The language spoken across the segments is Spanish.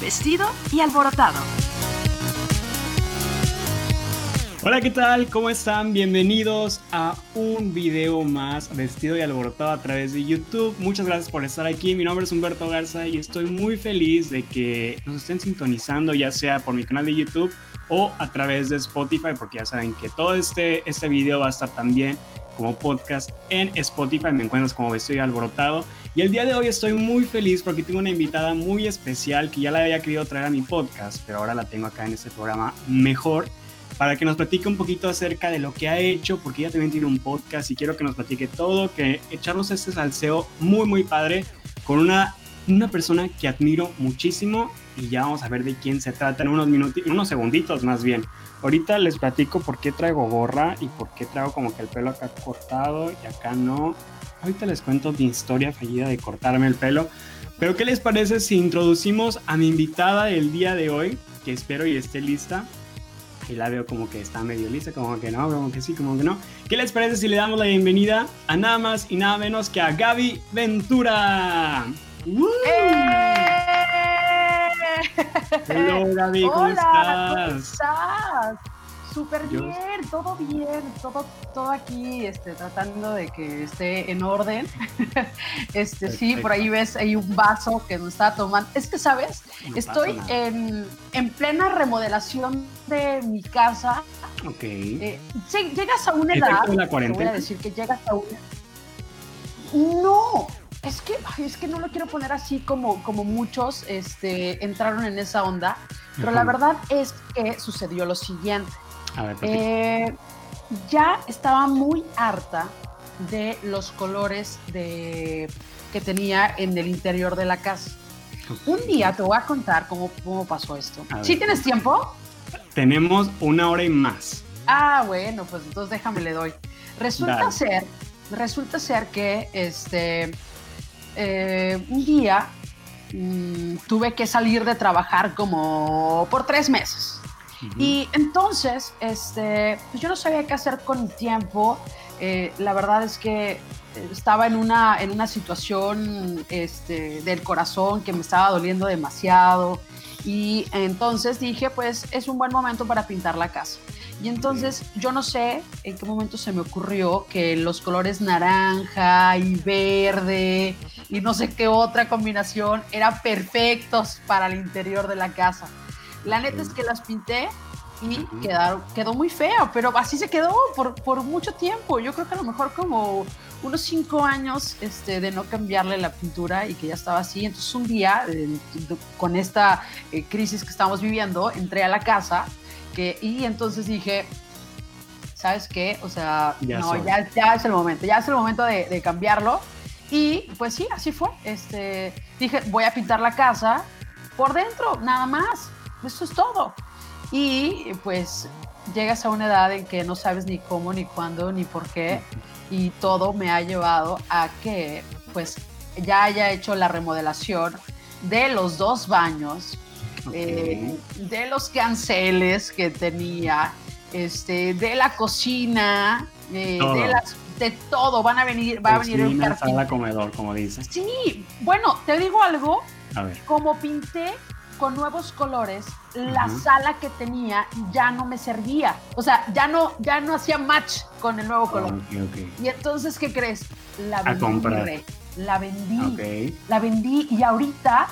Vestido y Alborotado. Hola, ¿qué tal? ¿Cómo están? Bienvenidos a un video más vestido y alborotado a través de YouTube. Muchas gracias por estar aquí. Mi nombre es Humberto Garza y estoy muy feliz de que nos estén sintonizando, ya sea por mi canal de YouTube o a través de Spotify, porque ya saben que todo este, este video va a estar también como podcast en Spotify. Me encuentras como vestido y alborotado. Y el día de hoy estoy muy feliz porque tengo una invitada muy especial que ya la había querido traer a mi podcast, pero ahora la tengo acá en este programa mejor para que nos platique un poquito acerca de lo que ha hecho, porque ella también tiene un podcast y quiero que nos platique todo, que echarnos este salseo muy, muy padre con una, una persona que admiro muchísimo y ya vamos a ver de quién se trata en unos minutos, unos segunditos más bien. Ahorita les platico por qué traigo gorra y por qué traigo como que el pelo acá cortado y acá no. Ahorita les cuento mi historia fallida de cortarme el pelo. Pero ¿qué les parece si introducimos a mi invitada del día de hoy? Que espero y esté lista y la veo como que está medio lista, como que no, como que sí, como que no. ¿Qué les parece si le damos la bienvenida a nada más y nada menos que a Gaby Ventura? ¡Eh! Hola Gaby, ¿cómo estás? ¿Cómo estás? Súper bien, todo bien, todo, todo aquí este, tratando de que esté en orden. este, sí, por ahí ves, hay un vaso que nos está tomando. Es que, ¿sabes? Estoy en, en, plena remodelación de mi casa. Ok. Eh, llegas a una edad. la cuarentena? Voy a decir que llegas a una. No, es que, es que no lo quiero poner así como, como muchos este, entraron en esa onda, pero la verdad es que sucedió lo siguiente. Eh, ya estaba muy harta de los colores de, que tenía en el interior de la casa. Un día te voy a contar cómo, cómo pasó esto. ¿Sí tienes tiempo? Tenemos una hora y más. Ah, bueno, pues entonces déjame le doy. Resulta ser, resulta ser que este eh, un día mm, tuve que salir de trabajar como por tres meses. Y entonces, este, pues yo no sabía qué hacer con mi tiempo. Eh, la verdad es que estaba en una, en una situación este, del corazón que me estaba doliendo demasiado. Y entonces dije, pues es un buen momento para pintar la casa. Y entonces yo no sé en qué momento se me ocurrió que los colores naranja y verde y no sé qué otra combinación eran perfectos para el interior de la casa. La neta es que las pinté y quedaron, quedó muy feo, pero así se quedó por, por, mucho tiempo. Yo creo que a lo mejor como unos cinco años este, de no cambiarle la pintura y que ya estaba así. Entonces un día, eh, con esta eh, crisis que estamos viviendo, entré a la casa que, y entonces dije, ¿sabes qué? O sea, ya no, ya, ya, es el momento, ya es el momento de, de cambiarlo. Y pues sí, así fue. Este, dije, voy a pintar la casa por dentro, nada más. Eso es todo. Y pues llegas a una edad en que no sabes ni cómo, ni cuándo, ni por qué. Y todo me ha llevado a que pues ya haya hecho la remodelación de los dos baños, eh, de los canceles que tenía, este, de la cocina, eh, de las de todo. Van a venir, va a venir el sala, comedor, como dices. Sí, bueno, te digo algo. A ver. Como pinté con nuevos colores, la sala que tenía ya no me servía. O sea, ya no, ya no hacía match con el nuevo color. Y entonces, ¿qué crees? La vendí. La vendí. La vendí y ahorita,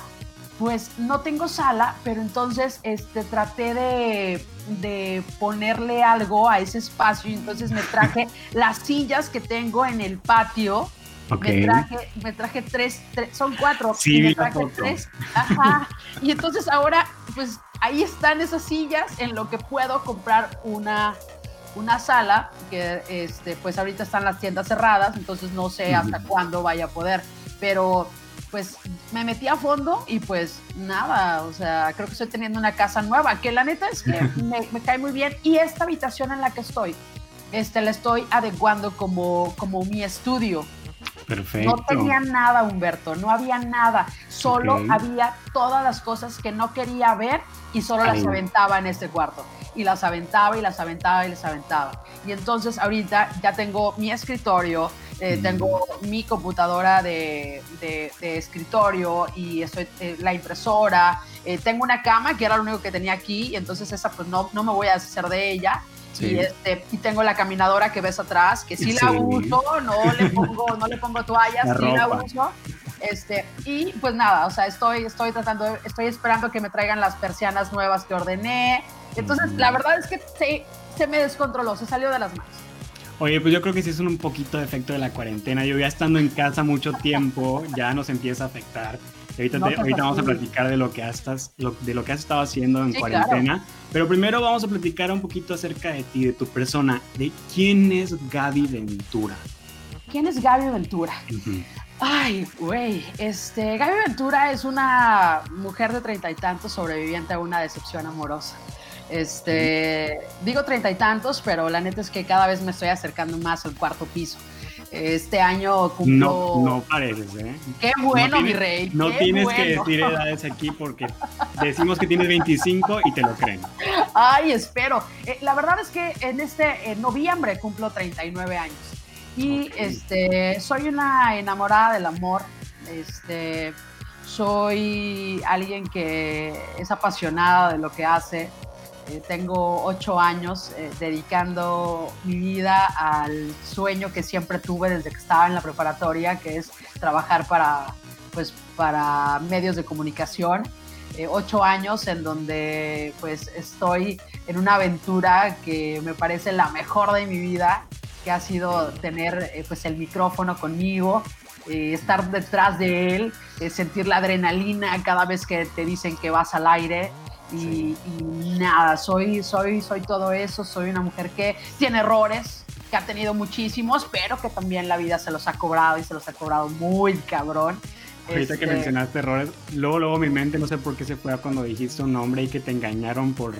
pues no tengo sala, pero entonces este, traté de, de ponerle algo a ese espacio y entonces me traje las sillas que tengo en el patio me, traje, me traje tres, son cuatro. Sí, me traje tres. Ajá. y entonces ahora, pues ahí están esas sillas en lo que puedo comprar una, una sala, que este, pues ahorita están las tiendas cerradas, entonces no sé hasta cuándo vaya a poder. Pero pues me metí a fondo y pues nada, o sea, creo que estoy teniendo una casa nueva, que la neta es que me, me, cae muy bien. Y esta habitación en la que estoy, este, la estoy adecuando como, como mi estudio. Perfecto. No tenía nada, Humberto, no había nada. Solo había todas las cosas que no quería ver y solo las aventaba en este cuarto. Y las aventaba y las aventaba y las aventaba. Y entonces ahorita ya tengo mi escritorio, Eh, tengo mi computadora de, de, escritorio y estoy, eh, la impresora. Eh, tengo una cama que era lo único que tenía aquí, y entonces esa pues no, no me voy a deshacer de ella. Y, este, y tengo la caminadora que ves atrás, que sí, la uso, no le pongo, no le pongo toallas, sí la uso. Este, y pues nada, o sea, estoy, estoy tratando, estoy esperando que me traigan las persianas nuevas que ordené. Entonces, la verdad es que se, se me descontroló, se salió de las manos. Oye, pues yo creo que sí es un poquito de efecto de la cuarentena. Yo ya estando en casa mucho tiempo, ya nos empieza a afectar. Ahorita, ahorita vamos a platicar de lo que has, de lo que has estado haciendo en cuarentena. Pero primero vamos a platicar un poquito acerca de ti, de tu persona, de quién es Gaby Ventura. ¿Quién es Gaby Ventura? Ay, güey, este, Gaby Ventura es una mujer de treinta y tantos sobreviviente a una decepción amorosa. Este, digo treinta y tantos, pero la neta es que cada vez me estoy acercando más al cuarto piso. Este año cumplo. No, no pareces, ¿eh? Qué bueno, mi rey. No tienes que decir edades aquí porque decimos que tienes 25 y te lo creen. Ay, espero. Eh, la verdad es que en este en noviembre cumplo 39 años. Y este soy una enamorada del amor. Este soy alguien que es apasionada de lo que hace. Eh, tengo ocho años eh, dedicando mi vida al sueño que siempre tuve desde que estaba en la preparatoria, que es trabajar para, pues, para medios de comunicación. Eh, ocho años en donde pues estoy en una aventura que me parece la mejor de mi vida, que ha sido tener pues el micrófono conmigo, estar detrás de él, sentir la adrenalina cada vez que te dicen que vas al aire, y, nada, soy, soy, soy todo eso, soy una mujer que tiene errores, que ha tenido muchísimos, pero que también la vida se los ha cobrado y se los ha cobrado muy cabrón. Ahorita que este mencionaste errores, luego, luego mi mente, no sé por qué se fue cuando dijiste un nombre y que te engañaron por,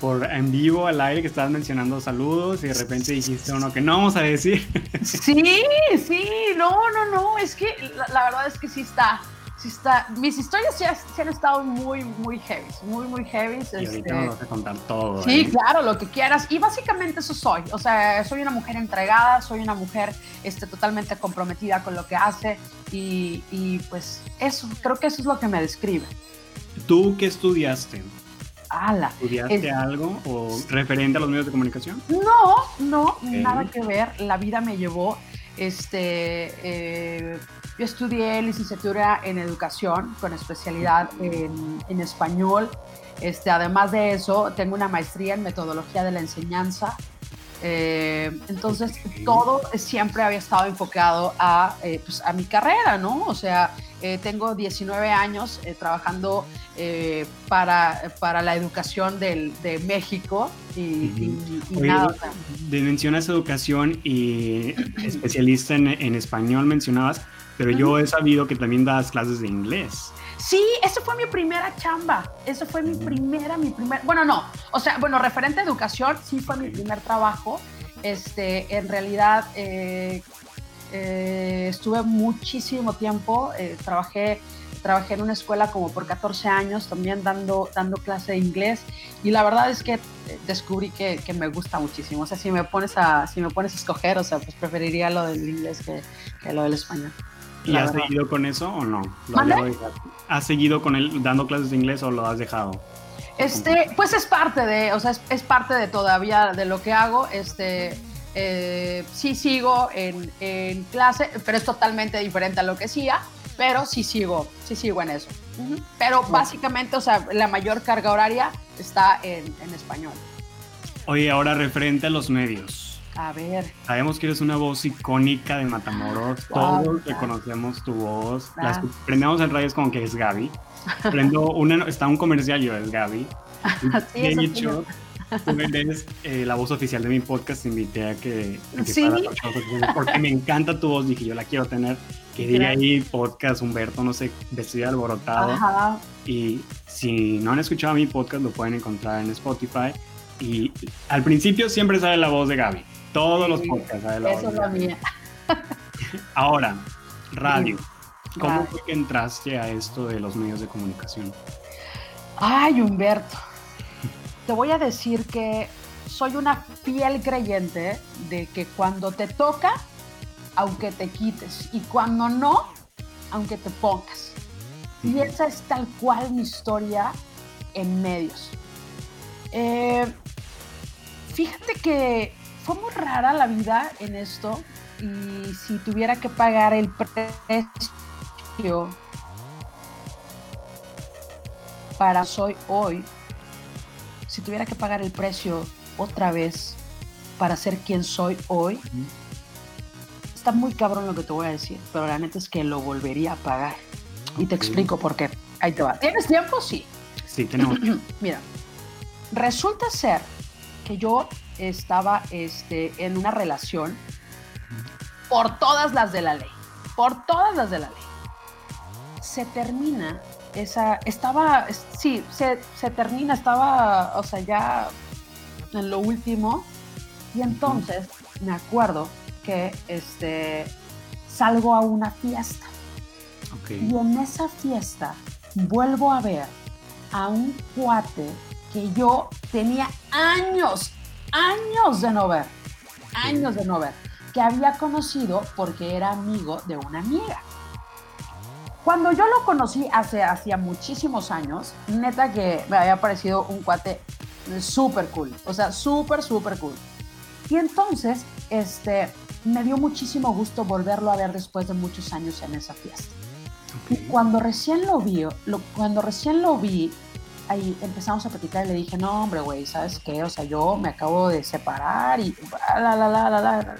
por en vivo al aire que estabas mencionando saludos y de repente dijiste uno que no vamos a decir. Sí, sí, no, no, no, es que la verdad es que sí está, mis historias ya, han estado muy, muy heavy, muy, muy heavy. Y ahorita este, vas a contar todo. Sí, ¿eh? claro, lo que quieras. Y básicamente eso soy. O sea, soy una mujer entregada, soy una mujer este, totalmente comprometida con lo que hace y, y pues eso, creo que eso es lo que me describe. ¿Tú qué estudiaste? Ala, ¿Estudiaste algo o referente a los medios de comunicación? No, no, nada que ver. La vida me llevó este, eh, yo estudié licenciatura en educación con especialidad en, español. Este, además de eso, tengo una maestría en metodología de la enseñanza. Eh, entonces, todo siempre había estado enfocado a, eh, pues, a mi carrera, ¿no? O sea, eh, tengo 19 años trabajando para, para la educación del, de México y, nada. mencionas educación y especialista en, en español, mencionabas. Pero yo he sabido que también das clases de inglés. Sí, esa fue mi primera chamba. Esa fue mi primera, mi primer. Bueno, no. O sea, bueno, referente a educación, sí fue mi primer trabajo. Este, en realidad, eh, eh, estuve muchísimo tiempo. Eh, trabajé, trabajé en una escuela como por 14 años, también dando, dando clase de inglés. Y la verdad es que descubrí que, que, me gusta muchísimo. O sea, si me pones a, si me pones a escoger, o sea, pues preferiría lo del inglés que, que lo del español. ¿Y has seguido con eso o no? ¿Has seguido con él dando clases de inglés o lo has dejado? Este, pues es parte de, o sea, es, parte de todavía de lo que hago. Este, eh, sí sigo en, clase, pero es totalmente diferente a lo que hacía, pero sí sigo, sí sigo en eso. Pero básicamente, o sea, la mayor carga horaria está en, en español. Oye, ahora referente a los medios. A ver. Sabemos que eres una voz icónica de Matamoros. Todos reconocemos tu voz. Las prendemos en radio como que es Gaby. Prendo una, está un comercial yo es Gaby. sí, de hecho, tú eres eh, la voz oficial de mi podcast. Te invité a que, ¿Sí? porque me encanta tu voz. Dije, yo la quiero tener. Que diga ahí podcast Humberto, no sé, vestido alborotado. Ajá. Y si no han escuchado mi podcast, lo pueden encontrar en Spotify. Y al principio siempre sale la voz de Gaby. Todos los podcasts. Eso es la mía. Ahora, radio. ¿Cómo fue que entraste a esto de los medios de comunicación? Ay, Humberto. Te voy a decir que soy una fiel creyente de que cuando te toca, aunque te quites. Y cuando no, aunque te pongas. Y esa es tal cual mi historia en medios. Eh, fíjate que fue muy rara la vida en esto y si tuviera que pagar el precio para soy hoy, si tuviera que pagar el precio otra vez para ser quien soy hoy, está muy cabrón lo que te voy a decir, pero la neta es que lo volvería a pagar. Y te explico por qué. Ahí te va. ¿Tienes tiempo? Sí. Sí, tenemos. Mira, resulta ser que yo estaba este, en una relación por todas las de la ley. Por todas las de la ley. Se termina esa. Estaba. Sí, se, se termina, estaba, o sea, ya en lo último. Y entonces me acuerdo que este, salgo a una fiesta. Y en esa fiesta vuelvo a ver a un cuate que yo tenía años, años de no ver, años de no ver, que había conocido porque era amigo de una amiga. Cuando yo lo conocí hace hacía muchísimos años, neta que me había parecido un cuate súper cool, o sea, súper, súper cool. Y entonces, este, me dio muchísimo gusto volverlo a ver después de muchos años en esa fiesta. Y cuando recién lo vi, lo, cuando recién lo vi, ahí empezamos a platicar y le dije, no, hombre, güey, ¿sabes qué? O sea, yo me acabo de separar y la, la, la, la, la.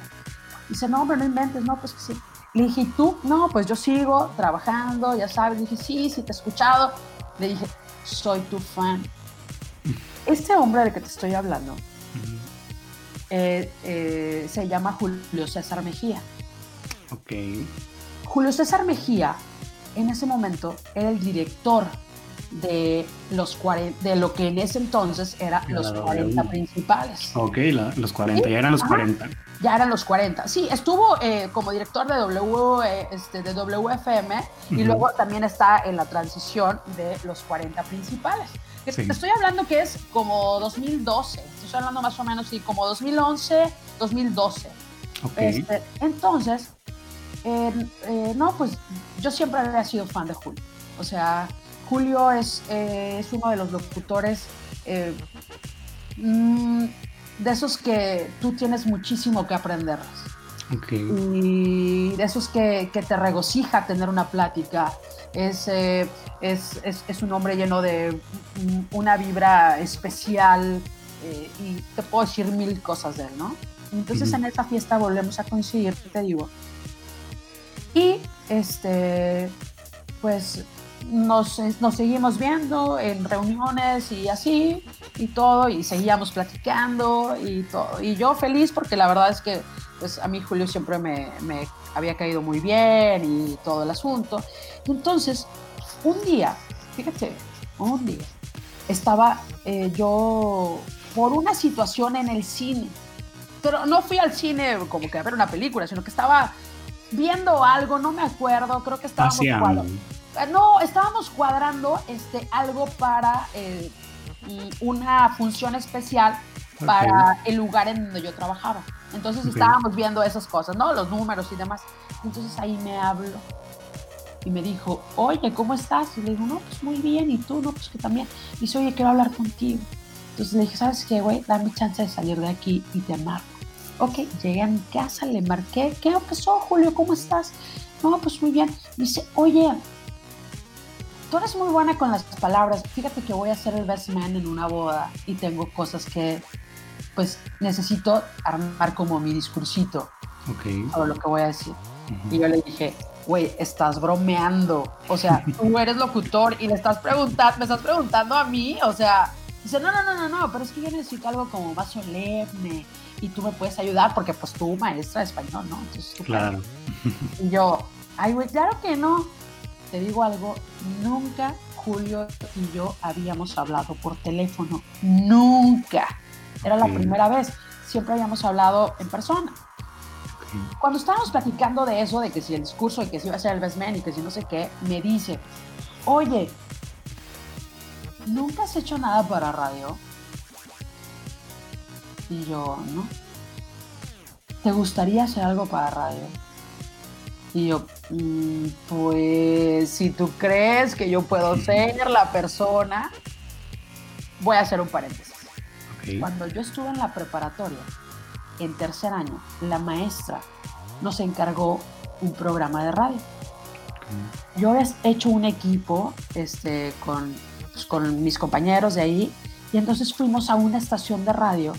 Dice, no, hombre, no inventes, no, pues que sí. Le dije, ¿y tú? No, pues yo sigo trabajando, ya sabes. Le dije, sí, sí, te he escuchado. Le dije, soy tu fan. Este hombre del que te estoy hablando eh, eh, se llama Julio César Mejía. Ok. Julio César Mejía, en ese momento, era el director de, los de lo que en ese entonces eran los 40 principales. Ok, los 40, ya eran los 40. Ya eran los 40. Sí, estuvo eh, como director de, w, este, de WFM y luego también está en la transición de los 40 principales. Te estoy hablando que es como 2012, estoy hablando más o menos, sí, como 2011, 2012. Este, entonces, eh, no, pues yo siempre había sido fan de Julio. O sea, Julio es, eh, es uno de los locutores eh, mm, de esos que tú tienes muchísimo que aprender. Y de esos que, que, te regocija tener una plática. Es, es, es, es, un hombre lleno de una vibra especial y te puedo decir mil cosas de él, ¿no? Entonces en esta fiesta volvemos a coincidir, te digo. Y este, pues nos, nos, seguimos viendo en reuniones y así y todo y seguíamos platicando y todo. Y yo feliz porque la verdad es que pues a mí Julio siempre me, me había caído muy bien y todo el asunto. Entonces un día fíjate un día estaba eh, yo por una situación en el cine pero no fui al cine como que a ver una película sino que estaba viendo algo no me acuerdo creo que estábamos no, estábamos cuadrando este, algo para eh, una función especial para el lugar en donde yo trabajaba. Entonces estábamos viendo esas cosas, ¿no? Los números y demás. Entonces ahí me habló y me dijo, oye, ¿cómo estás? Y le digo, no, pues muy bien, ¿y tú? No, pues que también. Y dice, oye, quiero hablar contigo. Entonces le dije, ¿sabes qué, güey? Dame chance de salir de aquí y te marco. Ok, llegué a mi casa, le marqué, ¿qué pasó, Julio? ¿Cómo estás? No, pues muy bien. dice, oye, tú eres muy buena con las palabras. Fíjate que voy a hacer el best man en una boda y tengo cosas que, pues, necesito armar como mi discursito. Ok. O lo que voy a decir. Y yo le dije, güey, estás bromeando. O sea, tú eres locutor y le estás preguntando, me estás preguntando a mí. O sea, dice, no, no, no, no, no, pero es que yo necesito algo como más solemne y tú me puedes ayudar porque, pues, tú, maestra de español, ¿no? Entonces, claro. Y yo, ay, güey, claro que no te digo algo, nunca Julio y yo habíamos hablado por teléfono, nunca. Era la primera vez, siempre habíamos hablado en persona. Cuando estábamos platicando de eso, de que si el discurso, y que si iba a ser el best man y que si no sé qué, me dice, oye, ¿nunca has hecho nada para radio? Y yo, ¿no? ¿Te gustaría hacer algo para radio? Y yo, mm, pues si tú crees que yo puedo ser la persona, voy a hacer un paréntesis. Cuando yo estuve en la preparatoria, en tercer año, la maestra nos encargó un programa de radio. Yo había hecho un equipo este, con, pues, con mis compañeros de ahí y entonces fuimos a una estación de radio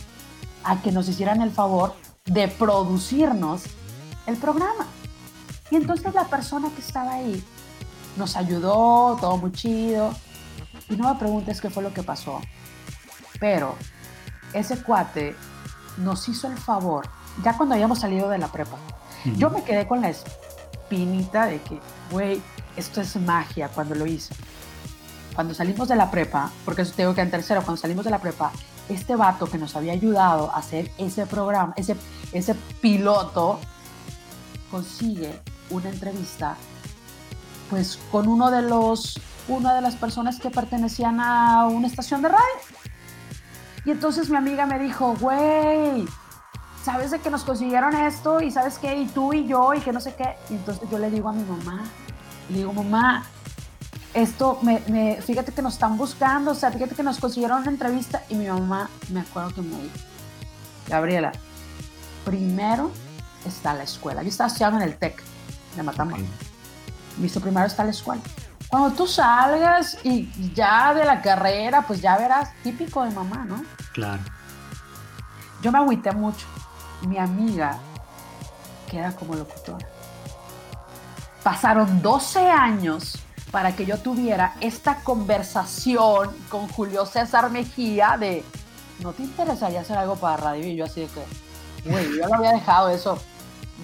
a que nos hicieran el favor de producirnos el programa. Y entonces la persona que estaba ahí nos ayudó, todo muy chido. Y no me preguntes qué fue lo que pasó. Pero ese cuate nos hizo el favor, ya cuando habíamos salido de la prepa. Yo me quedé con la espinita de que, güey, esto es magia cuando lo hice. Cuando salimos de la prepa, porque eso tengo que en tercero, cuando salimos de la prepa, este vato que nos había ayudado a hacer ese programa, ese, ese piloto, consigue una entrevista pues con uno de los una de las personas que pertenecían a una estación de radio. Y entonces mi amiga me dijo, güey, ¿sabes de que nos consiguieron esto? Y sabes qué, y tú y yo, y que no sé qué. Y entonces yo le digo a mi mamá, le digo, mamá, esto, me, fíjate que nos están buscando, o sea, fíjate que nos consiguieron una entrevista. Y mi mamá, me acuerdo que me dijo, Gabriela, primero está la escuela. Yo estaba estudiando en el TEC de Matamoros. Visto primero está la escuela. Cuando tú salgas y ya de la carrera, pues ya verás, típico de mamá, ¿no? Claro. Yo me agüité mucho. Mi amiga queda como locutora. Pasaron 12 años para que yo tuviera esta conversación con Julio César Mejía de, ¿no te interesaría hacer algo para radio? Y yo así de que, güey, yo lo había dejado eso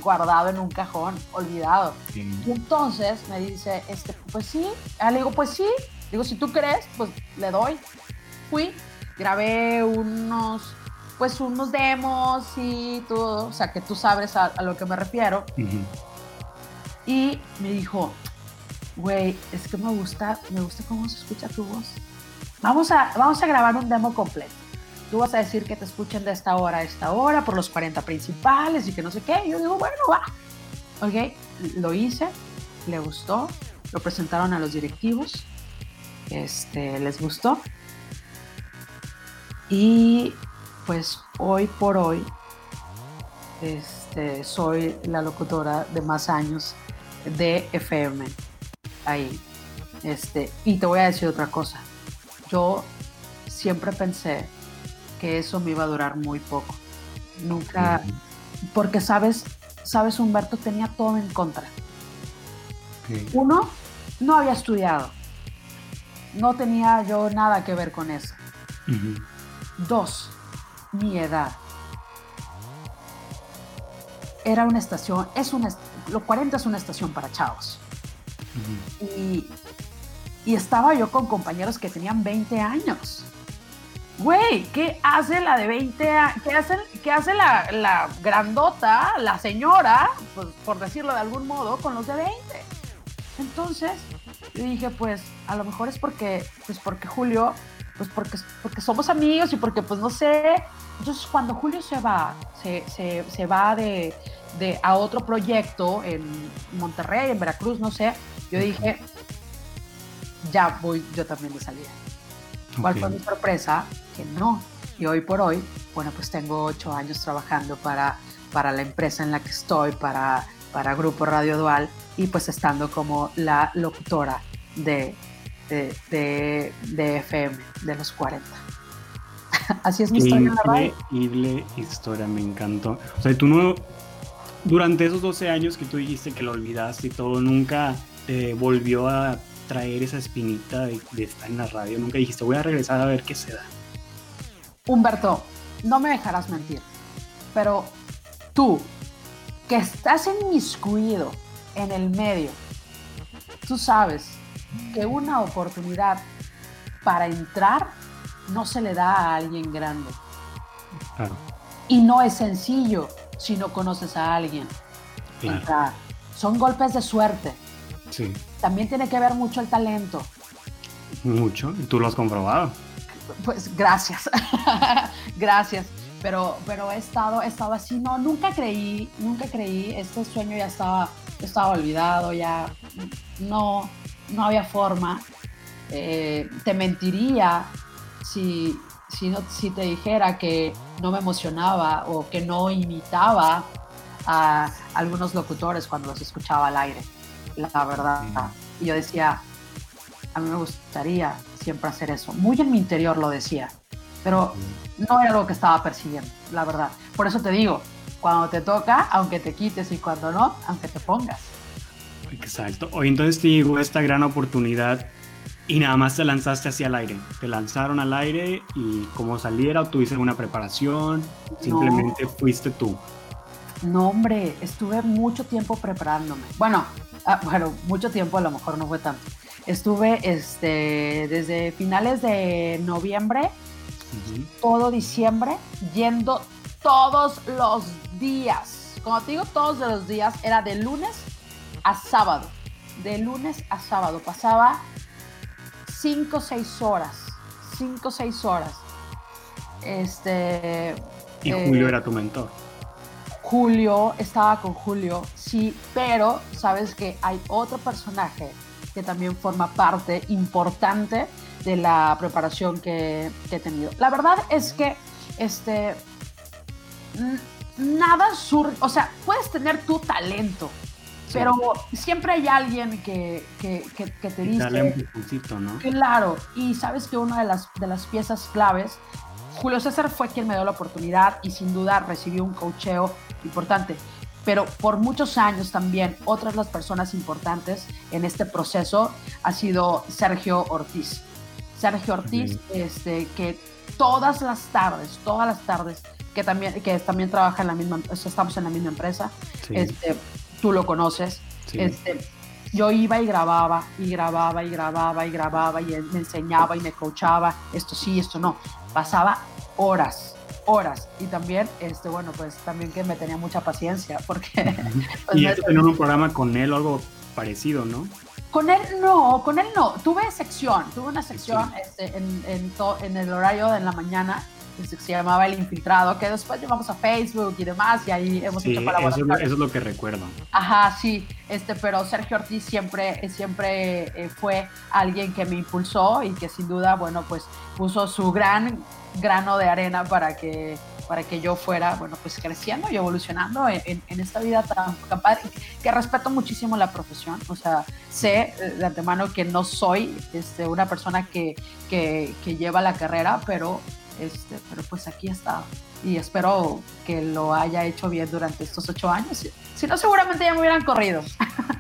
guardado en un cajón, olvidado. Y entonces me dice, este, pues sí, ah, le digo, pues sí, digo, si tú crees, pues le doy. Fui, grabé unos, pues unos demos y todo, o sea, que tú sabes a, lo que me refiero. Y me dijo, güey, es que me gusta, me gusta cómo se escucha tu voz. Vamos a, vamos a grabar un demo completo tú vas a decir que te escuchen de esta hora a esta hora por los 40 principales y que no sé qué. yo digo, bueno, va. Ok, lo hice, le gustó, lo presentaron a los directivos, este, les gustó. Y pues hoy por hoy este, soy la locutora de más años de FM ahí. Este, y te voy a decir otra cosa. Yo siempre pensé que eso me iba a durar muy poco. Nunca, porque sabes, sabes, Humberto tenía todo en contra. Uno, no había estudiado. No tenía yo nada que ver con eso. Dos, mi edad. Era una estación, es una, lo 40 es una estación para chavos. y, y estaba yo con compañeros que tenían 20 años güey, ¿qué hace la de 20 años? ¿Qué hace, qué hace la, grandota, la señora, pues, por decirlo de algún modo, con los de 20? Entonces, yo dije, pues, a lo mejor es porque, pues, porque Julio, pues, porque, porque somos amigos y porque, pues, no sé. Entonces, cuando Julio se va, se, se, va de, de, a otro proyecto en Monterrey, en Veracruz, no sé, yo dije, ya voy yo también de salida. ¿Cuál fue mi sorpresa? Que no. Y hoy por hoy, bueno, pues tengo ocho años trabajando para, para la empresa en la que estoy, para, para Grupo Radio Dual, y pues estando como la locutora de, de, de, FM de los 40. Así es mi historia Increíble historia, me encantó. O sea, tú no, durante esos 12 años que tú dijiste que lo olvidaste y todo, nunca te volvió a traer esa espinita de, estar en la radio? Nunca dijiste, voy a regresar a ver qué se da. Humberto, no me dejarás mentir, pero tú, que estás inmiscuido en el medio, tú sabes que una oportunidad para entrar no se le da a alguien grande. Y no es sencillo si no conoces a alguien. Entrar. Son golpes de suerte. Sí también tiene que ver mucho el talento. Mucho, y tú lo has comprobado. Pues gracias, gracias. Pero, pero he estado, he estado así, no, nunca creí, nunca creí, este sueño ya estaba estaba olvidado, ya no, no había forma. Eh, te mentiría si, si, no, si te dijera que no me emocionaba o que no imitaba a algunos locutores cuando los escuchaba al aire, la verdad. Y yo decía, a mí me gustaría siempre hacer eso. Muy en mi interior lo decía, pero no era algo que estaba persiguiendo, la verdad. Por eso te digo, cuando te toca, aunque te quites y cuando no, aunque te pongas. Exacto. Hoy entonces te llegó esta gran oportunidad y nada más te lanzaste hacia el aire. Te lanzaron al aire y como saliera tuviste alguna preparación, simplemente fuiste tú. No, hombre, estuve mucho tiempo preparándome. Bueno, ah, bueno, mucho tiempo a lo mejor no fue tanto. Estuve este, desde finales de noviembre, todo diciembre, yendo todos los días. Como te digo, todos los días, era de lunes a sábado. De lunes a sábado. Pasaba cinco o seis horas. Cinco o seis horas. Este. Y Julio eh, era tu mentor. Julio, estaba con Julio, sí, pero sabes que hay otro personaje que también forma parte importante de la preparación que, he tenido. La verdad es que este, nada surge, o sea, puedes tener tu talento, pero siempre hay alguien que, que, te dice... Dale un ¿no? Claro, y sabes que una de las, de las piezas claves Julio César fue quien me dio la oportunidad y sin duda recibió un cocheo importante. Pero por muchos años también otras las personas importantes en este proceso ha sido Sergio Ortiz. Sergio Ortiz, este, que todas las tardes, todas las tardes, que también, que también trabaja en la misma, estamos en la misma empresa, este, tú lo conoces, este, yo iba y grababa y grababa y grababa y grababa y me enseñaba y me coachaba, esto sí, esto no. Pasaba horas, horas. Y también, este, bueno, pues también que me tenía mucha paciencia, porque... Pues, y esto tener un programa con él o algo parecido, ¿no? Con él no, con él no. Tuve sección, tuve una sección este, en, en, en, el horario de la mañana que se llamaba El Infiltrado, que después llevamos a Facebook y demás, y ahí hemos hecho colaboraciones. Eso, eso, es lo que recuerdo. Ajá, sí, este, pero Sergio Ortiz siempre, siempre eh, fue alguien que me impulsó y que sin duda, bueno, pues puso su gran grano de arena para que para que yo fuera, bueno, pues creciendo y evolucionando en, esta vida tan, padre, que respeto muchísimo la profesión, o sea, sé eh, de antemano que no soy este, una persona que, que, lleva la carrera, pero este, pero pues aquí está y espero que lo haya hecho bien durante estos ocho años. Si no, seguramente ya me hubieran corrido.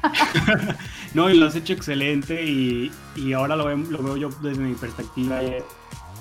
no, y lo has hecho excelente y, y ahora lo, veo, yo desde mi perspectiva.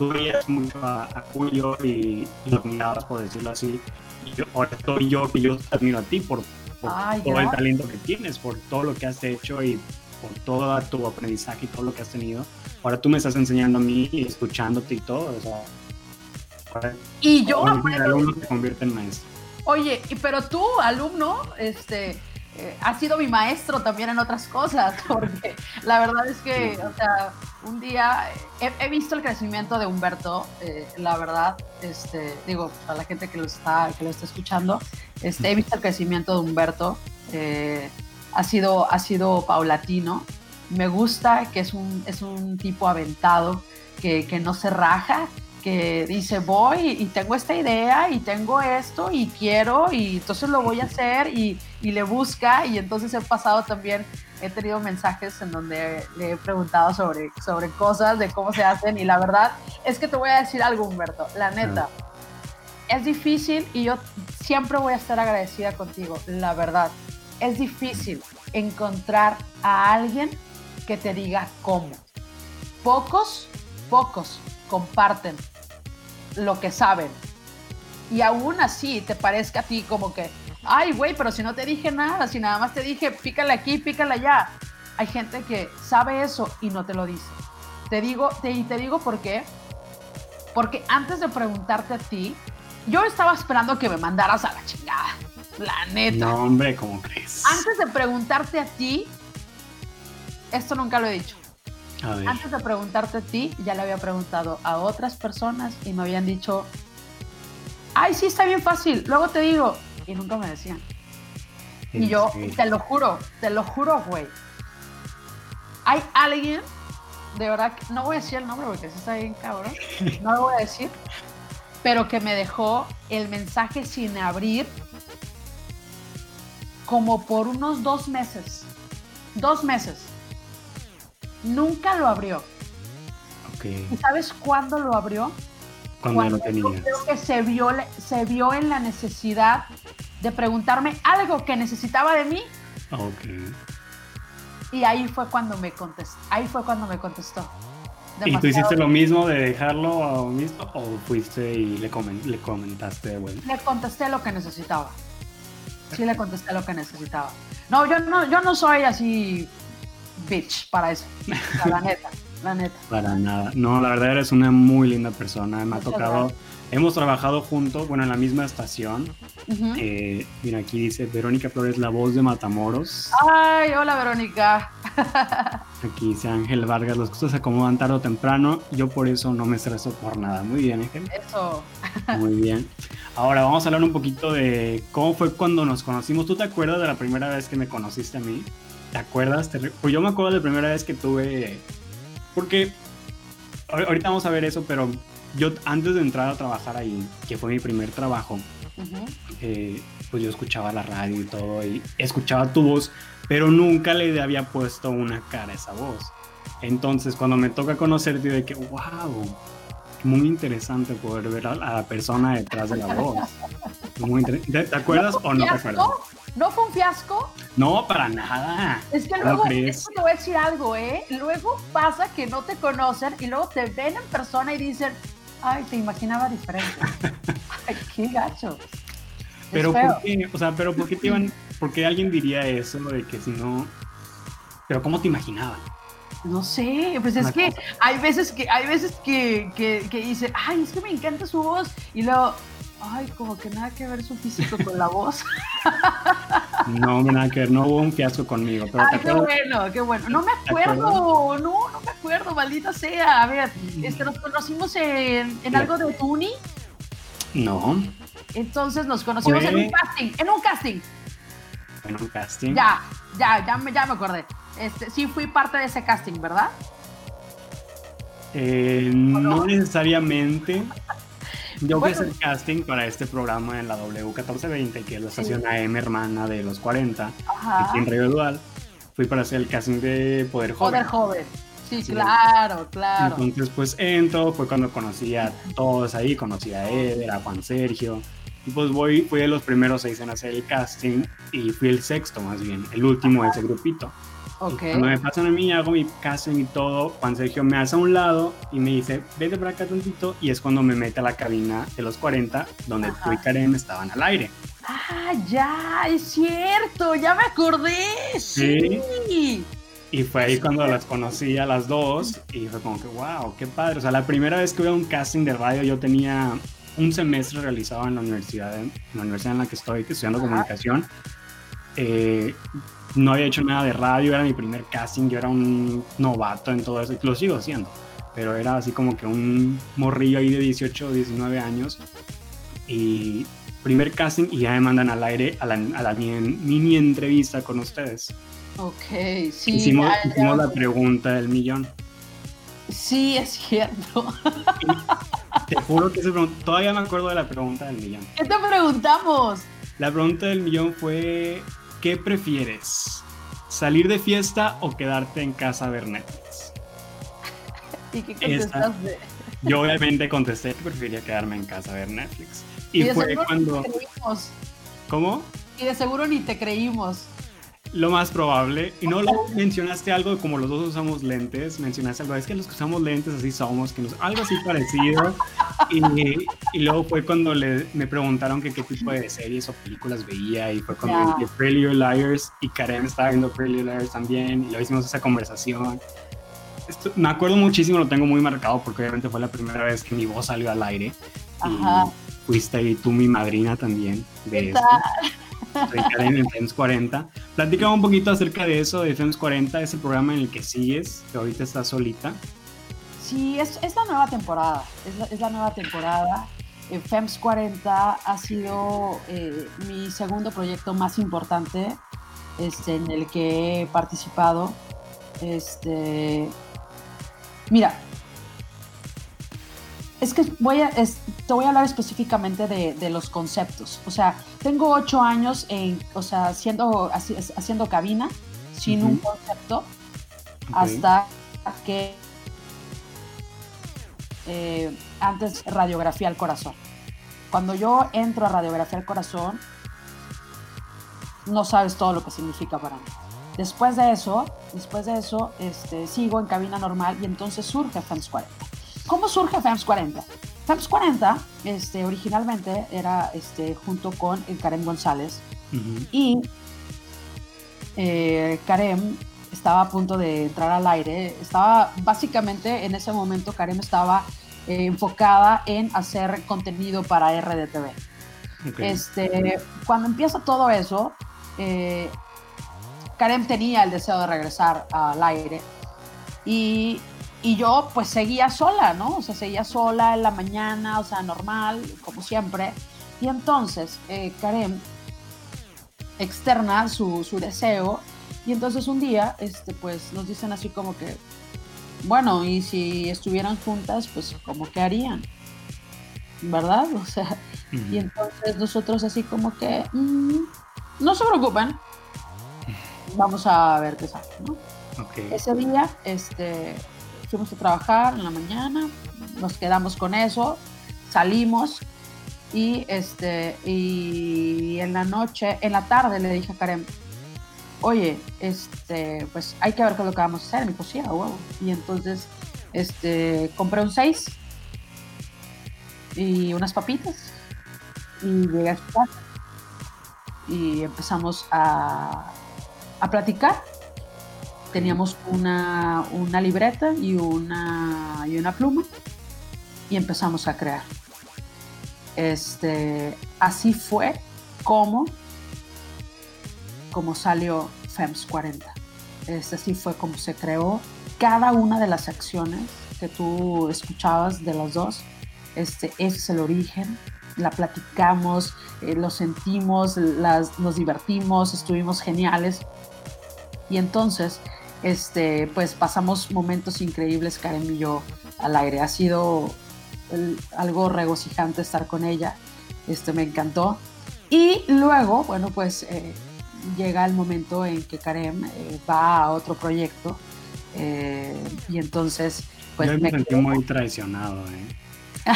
Tú veías mucho a, Julio y, lo admirabas, por decirlo así. Y ahora estoy yo que yo te admiro a ti por, todo el talento que tienes, por todo lo que has hecho y por todo tu aprendizaje y todo lo que has tenido. Ahora tú me estás enseñando a mí y escuchándote y todo. O sea, y yo alumno se convierte en maestro. Oye, pero tú, alumno, este, eh, has sido mi maestro también en otras cosas, porque la verdad es que, o sea, un día he, visto el crecimiento de Humberto, eh, la verdad, este, digo, a la gente que lo está, que lo está escuchando, este, he visto el crecimiento de Humberto, eh, ha, sido, ha sido paulatino, me gusta que es un, es un tipo aventado, que, que no se raja, que dice voy y tengo esta idea y tengo esto y quiero y entonces lo voy a hacer y, y, le busca y entonces he pasado también, he tenido mensajes en donde le he preguntado sobre, sobre cosas, de cómo se hacen y la verdad es que te voy a decir algo Humberto, la neta, es difícil y yo siempre voy a estar agradecida contigo, la verdad, es difícil encontrar a alguien que te diga cómo. Pocos, pocos comparten lo que saben. Y aún así te parezca a ti como que, ay, güey, pero si no te dije nada, si nada más te dije, pícale aquí, pícale allá. Hay gente que sabe eso y no te lo dice. Te digo, te, y te digo por qué. Porque antes de preguntarte a ti, yo estaba esperando que me mandaras a la chingada. La neta. No, hombre, ¿cómo crees? Antes de preguntarte a ti, esto nunca lo he dicho. Antes de preguntarte a ti, ya le había preguntado a otras personas y me habían dicho, ay, sí, está bien fácil, luego te digo, y nunca me decían. Y yo, te lo juro, te lo juro, güey. Hay alguien, de verdad, no voy a decir el nombre porque si está bien cabrón, no lo voy a decir, pero que me dejó el mensaje sin abrir como por unos dos meses. Dos meses. Nunca lo abrió. ¿Y sabes cuándo lo abrió? Cuando, lo tenía. Creo que se vio, se vio en la necesidad de preguntarme algo que necesitaba de mí. Ok. Y ahí fue cuando me contestó. Ahí fue cuando me contestó. ¿Y tú hiciste lo mismo de dejarlo mismo o fuiste y le, le comentaste Le contesté lo que necesitaba. Sí le contesté lo que necesitaba. No, yo no, yo no soy así bitch para eso. la neta, la neta. Para nada. No, la verdad eres una muy linda persona. Me ha tocado. Hemos trabajado juntos, bueno, en la misma estación. Eh, mira, aquí dice Verónica Flores, la voz de Matamoros. Ay, hola Verónica. Aquí dice Ángel Vargas, las cosas se acomodan tarde o temprano. Yo por eso no me estreso por nada. Muy bien, Ángel. Eso. Muy bien. Ahora vamos a hablar un poquito de cómo fue cuando nos conocimos. ¿Tú te acuerdas de la primera vez que me conociste a mí? ¿Te acuerdas? Pues yo me acuerdo de la primera vez que tuve... Porque ahorita vamos a ver eso, pero yo antes de entrar a trabajar ahí, que fue mi primer trabajo, eh, pues yo escuchaba la radio y todo, y escuchaba tu voz, pero nunca le había puesto una cara a esa voz. Entonces, cuando me toca conocerte, de que, wow, muy interesante poder ver a la persona detrás de la voz. Muy ¿Te, acuerdas o no te acuerdas? ¿No fue un fiasco? No, para nada. Es que luego, esto te voy a decir algo, ¿eh? Luego pasa que no te conocen y luego te ven en persona y dicen, ay, te imaginaba diferente. ay, qué gacho. Pero ¿por qué? O sea, pero ¿por qué te iban, por qué alguien diría eso de que si no, pero cómo te imaginaba? No sé, pues es que hay veces que hay veces que, que, que dice, ay, es que me encanta su voz y luego, ay, como que nada que ver su físico con la voz. No, nada que ver, no hubo un fiasco conmigo. Pero ay, qué bueno, qué bueno. No me acuerdo, no, no me acuerdo, maldita sea. A ver, este, nos conocimos en, en algo de Tuni. No. Entonces nos conocimos en un casting, en un casting. En un casting. Ya, ya, ya me, ya me acordé. Este, sí fui parte de ese casting, ¿verdad? Eh, no? necesariamente. Yo fui a hacer casting para este programa en la W1420, que es la estación AM hermana de los 40, aquí en Radio Dual. Fui para hacer el casting de Poder Joven. Poder Joven. Sí, claro, claro. Entonces, pues entro, fue cuando conocí a todos ahí, conocí a Eder, a Juan Sergio. Y pues voy, fui de los primeros seis en hacer el casting y fui el sexto más bien, el último de ese grupito. Okay. Cuando me pasan a mí, hago mi casting y todo, Juan Sergio me hace a un lado y me dice, vete para acá tantito, y es cuando me mete a la cabina de los 40, donde tú y Karen estaban al aire. Ah, ya, es cierto, ya me acordé. Sí. Y fue ahí cuando las conocí a las dos y fue como que, wow, qué padre. O sea, la primera vez que hubo un casting de radio yo tenía un semestre realizado en la universidad, en la universidad en la que estoy estudiando comunicación. Eh, no había hecho nada de radio, era mi primer casting, yo era un novato en todo eso, lo sigo haciendo, pero era así como que un morrillo ahí de 18 o 19 años. Y primer casting y ya me mandan al aire a la, a la mini entrevista con ustedes. Ok, sí. Hicimos, la pregunta del millón. Sí, es cierto. te juro que se todavía me acuerdo de la pregunta del millón. ¿Qué te preguntamos? La pregunta del millón fue, ¿qué prefieres? ¿Salir de fiesta o quedarte en casa a ver Netflix? ¿Y qué contestaste? yo obviamente contesté que prefería quedarme en casa a ver Netflix. Y, fue cuando... ¿Cómo? Y de seguro ni te creímos. Lo más probable. Y no lo mencionaste algo como los dos usamos lentes. Mencionaste algo. Es que los que usamos lentes así somos. Que nos, algo así parecido. y, y, luego fue cuando le, me preguntaron que qué tipo de series o películas veía. Y fue cuando yeah. Pretty Liars. Y Karen estaba viendo Pretty Liars también. Y luego hicimos esa conversación. Esto, me acuerdo muchísimo, lo tengo muy marcado porque obviamente fue la primera vez que mi voz salió al aire. Ajá. Y fuiste ahí tú mi madrina también de esto. Karen en FEMS 40. Platícame un poquito acerca de eso, de FEMS 40, es el programa en el que sigues, que ahorita estás solita. Sí, es, la nueva temporada, es la, es la nueva temporada. eh, FEMS 40 ha sido eh, mi segundo proyecto más importante este, en el que he participado. Este, mira, es que voy a, te voy a hablar específicamente de, los conceptos. O sea, tengo ocho años en, o sea, haciendo, haciendo cabina sin un concepto hasta que eh, antes radiografía al corazón. Cuando yo entro a radiografía al corazón, no sabes todo lo que significa para mí. Después de eso, después de eso, este, sigo en cabina normal y entonces surge FEMS 40. ¿Cómo surge FEMS 40? FEMS 40, este, originalmente era este, junto con el Karen González y eh, Karen estaba a punto de entrar al aire. Estaba básicamente en ese momento Karen estaba eh, enfocada en hacer contenido para RDTV. Este, cuando empieza todo eso, eh, Karen tenía el deseo de regresar al aire y, y, yo pues seguía sola, ¿no? O sea, seguía sola en la mañana, o sea, normal, como siempre. Y entonces eh, Karen externa su, su, deseo y entonces un día, este, pues nos dicen así como que, bueno, y si estuvieran juntas, pues como que harían, ¿verdad? O sea, y entonces nosotros así como que, mm, no se preocupen, vamos a ver qué sale, ¿no? Ese día, este, fuimos a trabajar en la mañana, nos quedamos con eso, salimos y este, y en la noche, en la tarde le dije a Karen, oye, este, pues hay que ver qué es lo que vamos a hacer. Me dijo, sí, huevo. Y entonces, este, compré un 6 y unas papitas y llegué a su casa y empezamos a, a platicar. Teníamos una, una libreta y una, y una pluma y empezamos a crear. Este, así fue como como salió FEMS 40. Este sí fue como se creó. Cada una de las acciones que tú escuchabas de las dos, este, ese es el origen. La platicamos, eh, lo sentimos, las, nos divertimos, estuvimos geniales. Y entonces, este, pues pasamos momentos increíbles, Karen y yo, al aire. Ha sido algo regocijante estar con ella. Este, me encantó. Y luego, bueno, pues eh, llega el momento en que Karem eh, va a otro proyecto eh, y entonces pues yo me, sentí muy traicionado ¿eh?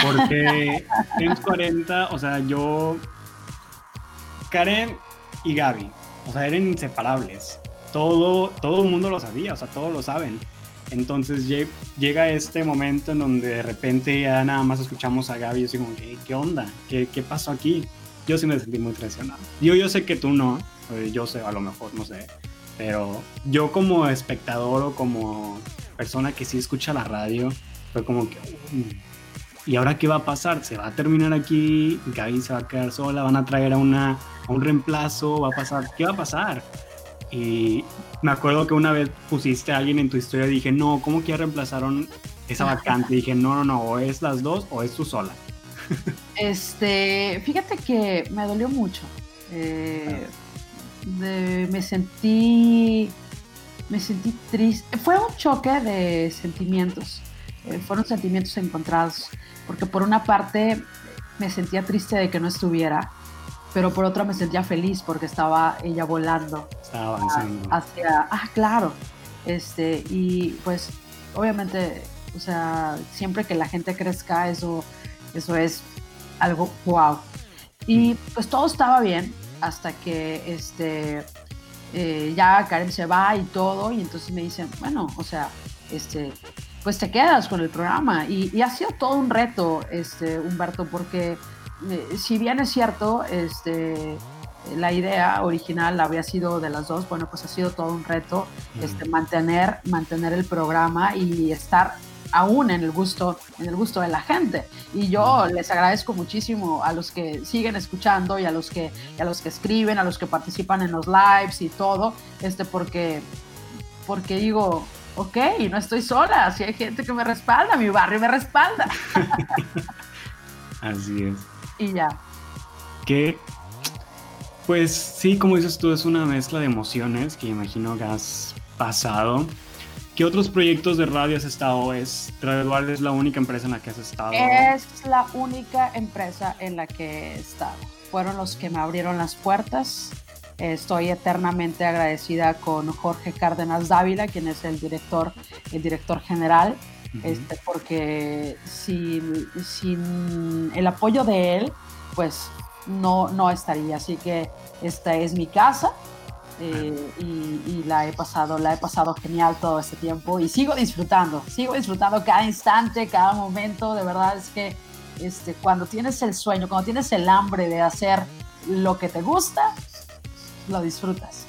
porque en 40 o sea yo Karen y Gaby o sea eran inseparables todo todo el mundo lo sabía o sea todos lo saben entonces llega este momento en donde de repente ya nada más escuchamos a Gaby y yo como, ¿qué, qué onda? ¿Qué, ¿Qué pasó aquí? Yo sí me sentí muy traicionado. Yo, yo sé que tú no, eh, yo sé, a lo mejor, no sé. Pero yo como espectador o como persona que sí escucha la radio, fue como que... ¿Y ahora qué va a pasar? ¿Se va a terminar aquí? ¿Gaby se va a quedar sola? ¿Van a traer a, una, a un reemplazo? ¿Va a pasar? ¿Qué va a pasar? Y me acuerdo que una vez pusiste a alguien en tu historia y dije, no, ¿cómo que ya reemplazaron esa vacante? Y dije, no, no, no, o es las dos o es tú sola. Este, fíjate que me dolió mucho. Eh, me sentí me sentí triste. Fue un choque de sentimientos. Eh, fueron sentimientos encontrados. Porque por una parte me sentía triste de que no estuviera, pero por otra me sentía feliz porque estaba ella volando. Estaba avanzando. Hacia, ah, claro. Este, y pues, obviamente, o sea, siempre que la gente crezca, eso, eso es algo wow. Y pues todo estaba bien hasta que este, eh, ya Karen se va y todo, y entonces me dicen, bueno, o sea, este, pues te quedas con el programa. Y, ha sido todo un reto, este, Humberto, porque eh, si bien es cierto, este, la idea original había sido de las dos, bueno, pues ha sido todo un reto este, mantener, mantener el programa y estar aún en el gusto, en el gusto de la gente. Y yo les agradezco muchísimo a los que siguen escuchando y a los que, a los que escriben, a los que participan en los lives y todo, este, porque, porque digo, ok, no estoy sola, si hay gente que me respalda, mi barrio me respalda. Así es. Y ya. Que, pues sí, como dices tú, es una mezcla de emociones que imagino que has pasado. ¿Qué otros proyectos de radio has estado? ¿Es Radio Dual es la única empresa en la que has estado? Es la única empresa en la que he estado. Fueron los que me abrieron las puertas. Estoy eternamente agradecida con Jorge Cárdenas Dávila, quien es el director, el director general, este, porque sin, sin el apoyo de él, pues no, no estaría. Así que esta es mi casa eh, y, la he pasado, la he pasado genial todo este tiempo y sigo disfrutando, sigo disfrutando cada instante, cada momento. De verdad es que este, cuando tienes el sueño, cuando tienes el hambre de hacer lo que te gusta, lo disfrutas.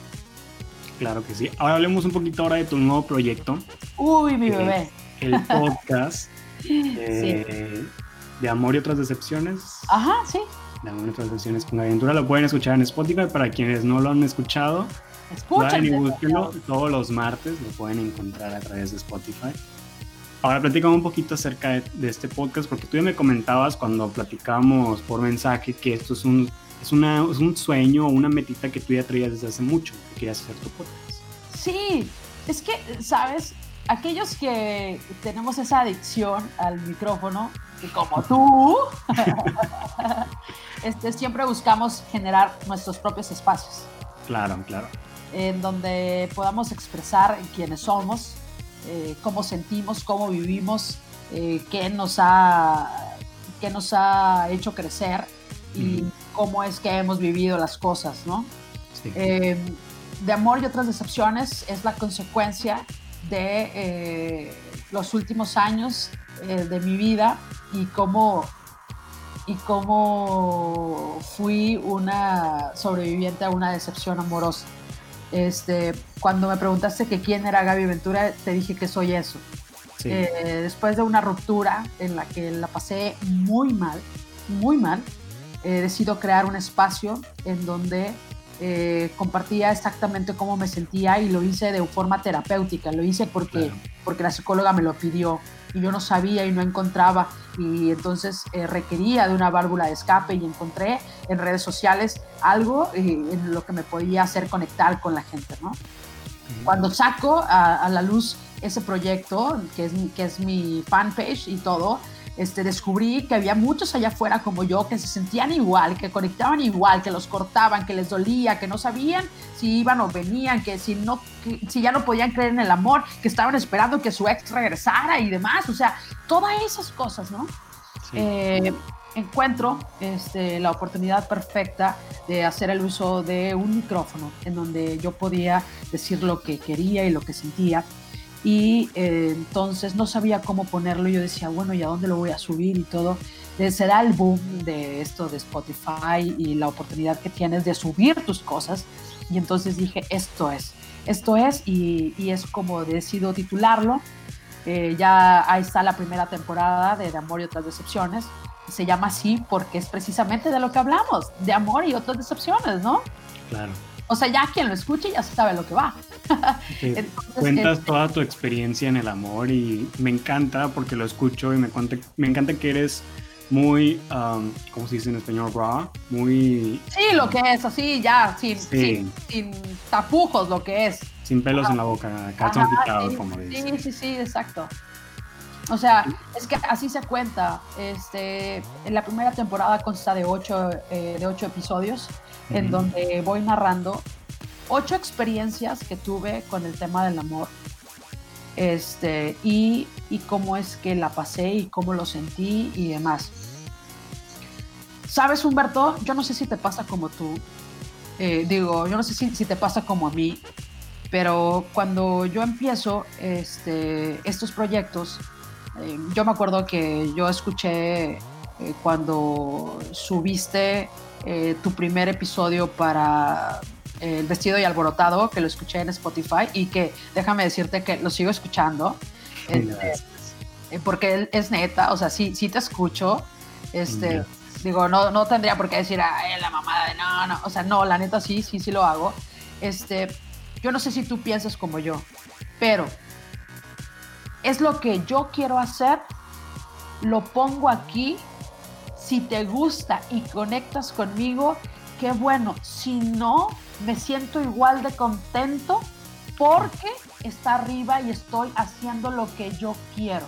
Claro que sí. Ahora hablemos un poquito ahora de tu nuevo proyecto. Uy, mi bebé. El podcast de Amor y otras decepciones. Ajá, sí. De Amor y otras decepciones con aventura. Lo pueden escuchar en Spotify para quienes no lo han escuchado. Escuchen. Todos los martes lo pueden encontrar a través de Spotify. Ahora platicamos un poquito acerca de, este podcast, porque tú ya me comentabas cuando platicamos por mensaje que esto es un es, una, es un sueño o una metita que tú ya traías desde hace mucho, que querías hacer tu podcast. Sí, es que, ¿sabes? Aquellos que tenemos esa adicción al micrófono, que como tú, este, siempre buscamos generar nuestros propios espacios. Claro, claro. En donde podamos expresar quiénes somos, eh, cómo sentimos, cómo vivimos, eh, qué, nos ha, qué nos ha hecho crecer y cómo es que hemos vivido las cosas, ¿no? Eh, de amor y otras decepciones es la consecuencia de eh, los últimos años eh, de mi vida y cómo, y cómo fui una sobreviviente a una decepción amorosa. Este, cuando me preguntaste que quién era Gaby Ventura, te dije que soy eso. después de una ruptura en la que la pasé muy mal, muy mal, he decidido crear un espacio en donde eh, compartía exactamente cómo me sentía y lo hice de forma terapéutica, lo hice porque, porque la psicóloga me lo pidió y yo no sabía y no encontraba. Y entonces eh, requería de una válvula de escape y encontré en redes sociales algo eh, en lo que me podía hacer conectar con la gente, ¿no? Cuando saco a, a, la luz ese proyecto, que es, que es mi fanpage y todo, este, descubrí que había muchos allá afuera como yo que se sentían igual, que conectaban igual, que los cortaban, que les dolía, que no sabían si iban o venían, que si, no, si ya no podían creer en el amor, que estaban esperando que su ex regresara y demás. O sea, todas esas cosas, ¿no? Eh, encuentro este, la oportunidad perfecta de hacer el uso de un micrófono en donde yo podía decir lo que quería y lo que sentía y eh, entonces no sabía cómo ponerlo. Yo decía, bueno, ¿y a dónde lo voy a subir y todo? Se da el boom de esto de Spotify y la oportunidad que tienes de subir tus cosas. Y entonces dije, esto es, esto es, y, y es como decido titularlo. Eh, ya ahí está la primera temporada de, de Amor y otras decepciones. Se llama así porque es precisamente de lo que hablamos, de amor y otras decepciones, ¿no? Claro. O sea, ya quien lo escuche ya sabe lo que va. cuentas este, toda tu experiencia en el amor y me encanta porque lo escucho y me, me encanta que eres muy, um, ¿cómo se dice en español? Raw, muy... Sí, lo que es, así ya, sin, sin, tapujos, lo que es. Sin pelos en la boca, calzón quitado, como dices. Sí, sí, sí, exacto. O sea, es que así se cuenta. Este, en la primera temporada consta de ocho, eh, de ocho episodios en donde voy narrando ocho experiencias que tuve con el tema del amor este, y, y, cómo es que la pasé y cómo lo sentí y demás. Sabes, Humberto, yo no sé si te pasa como tú, eh, digo, yo no sé si, si, te pasa como a mí, pero cuando yo empiezo este, estos proyectos, eh, yo me acuerdo que yo escuché eh, cuando subiste tu primer episodio para eh, El vestido y alborotado, que lo escuché en Spotify y que déjame decirte que lo sigo escuchando. Este, eh, porque es neta, o sea, sí, sí te escucho. Este, Digo, no, no tendría por qué decir, Ay, la mamada de no, no. O sea, no, la neta sí, sí, sí lo hago. Este, yo no sé si tú piensas como yo, pero es lo que yo quiero hacer, lo pongo aquí Si te gusta y conectas conmigo, qué bueno. Si no, me siento igual de contento porque está arriba y estoy haciendo lo que yo quiero.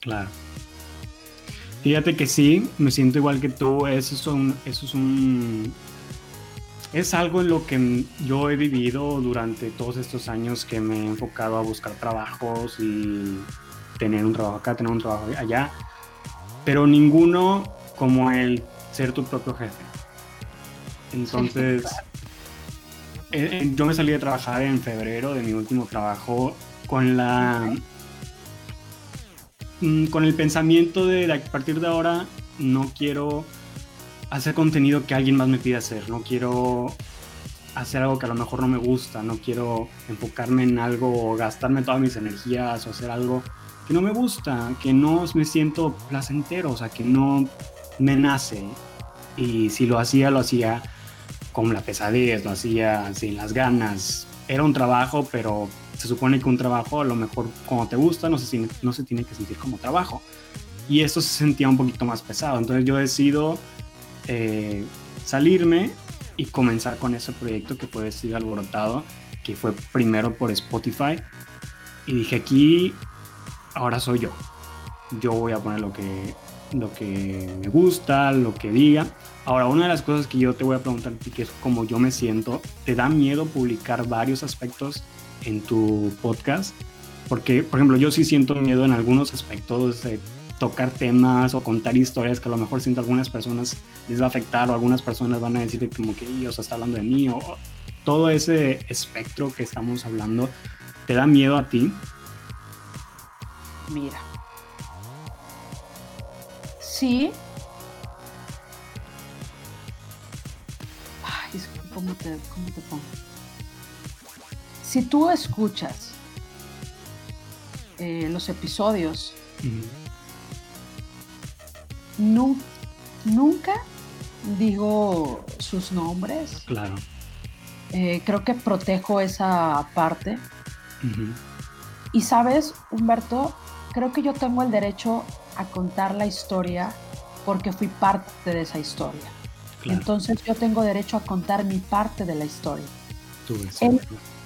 Claro. Fíjate que sí, me siento igual que tú. Eso es un, eso es un, es algo en lo que yo he vivido durante todos estos años que me he enfocado a buscar trabajos y tener un trabajo acá, tener un trabajo allá, pero ninguno como el ser tu propio jefe. Entonces, eh, eh, yo me salí de trabajar en febrero de mi último trabajo con la mm, con el pensamiento de a partir de ahora no quiero hacer contenido que alguien más me pida hacer, no quiero hacer algo que a lo mejor no me gusta, no quiero enfocarme en algo o gastarme todas mis energías o hacer algo que no me gusta, que no me siento placentero, o sea, que no me nace. Y si lo hacía, lo hacía con la pesadez, lo hacía sin las ganas. Era un trabajo, pero se supone que un trabajo a lo mejor cuando te gusta no se, no se tiene que sentir como trabajo. Y esto se sentía un poquito más pesado. Entonces yo decido eh, salirme y comenzar con ese proyecto que puede ser alborotado, que fue primero por Spotify. Y dije, aquí ahora soy yo. Yo voy a poner lo que, lo que me gusta, lo que diga. Ahora, una de las cosas que yo te voy a preguntar a que es cómo yo me siento, ¿te da miedo publicar varios aspectos en tu podcast? Porque, por ejemplo, yo sí siento miedo en algunos aspectos de tocar temas o contar historias que a lo mejor siento algunas personas les va a afectar o algunas personas van a decir como que ellos está hablando de mí o todo ese espectro que estamos hablando, ¿te da miedo a ti? Mira. Sí. Ay, ¿cómo te, cómo te pongo? Si tú escuchas eh, los episodios, nunca digo sus nombres. Claro. Eh, creo que protejo esa parte. Y sabes, Humberto, creo que yo tengo el derecho a contar la historia porque fui parte de esa historia. Entonces yo tengo derecho a contar mi parte de la historia.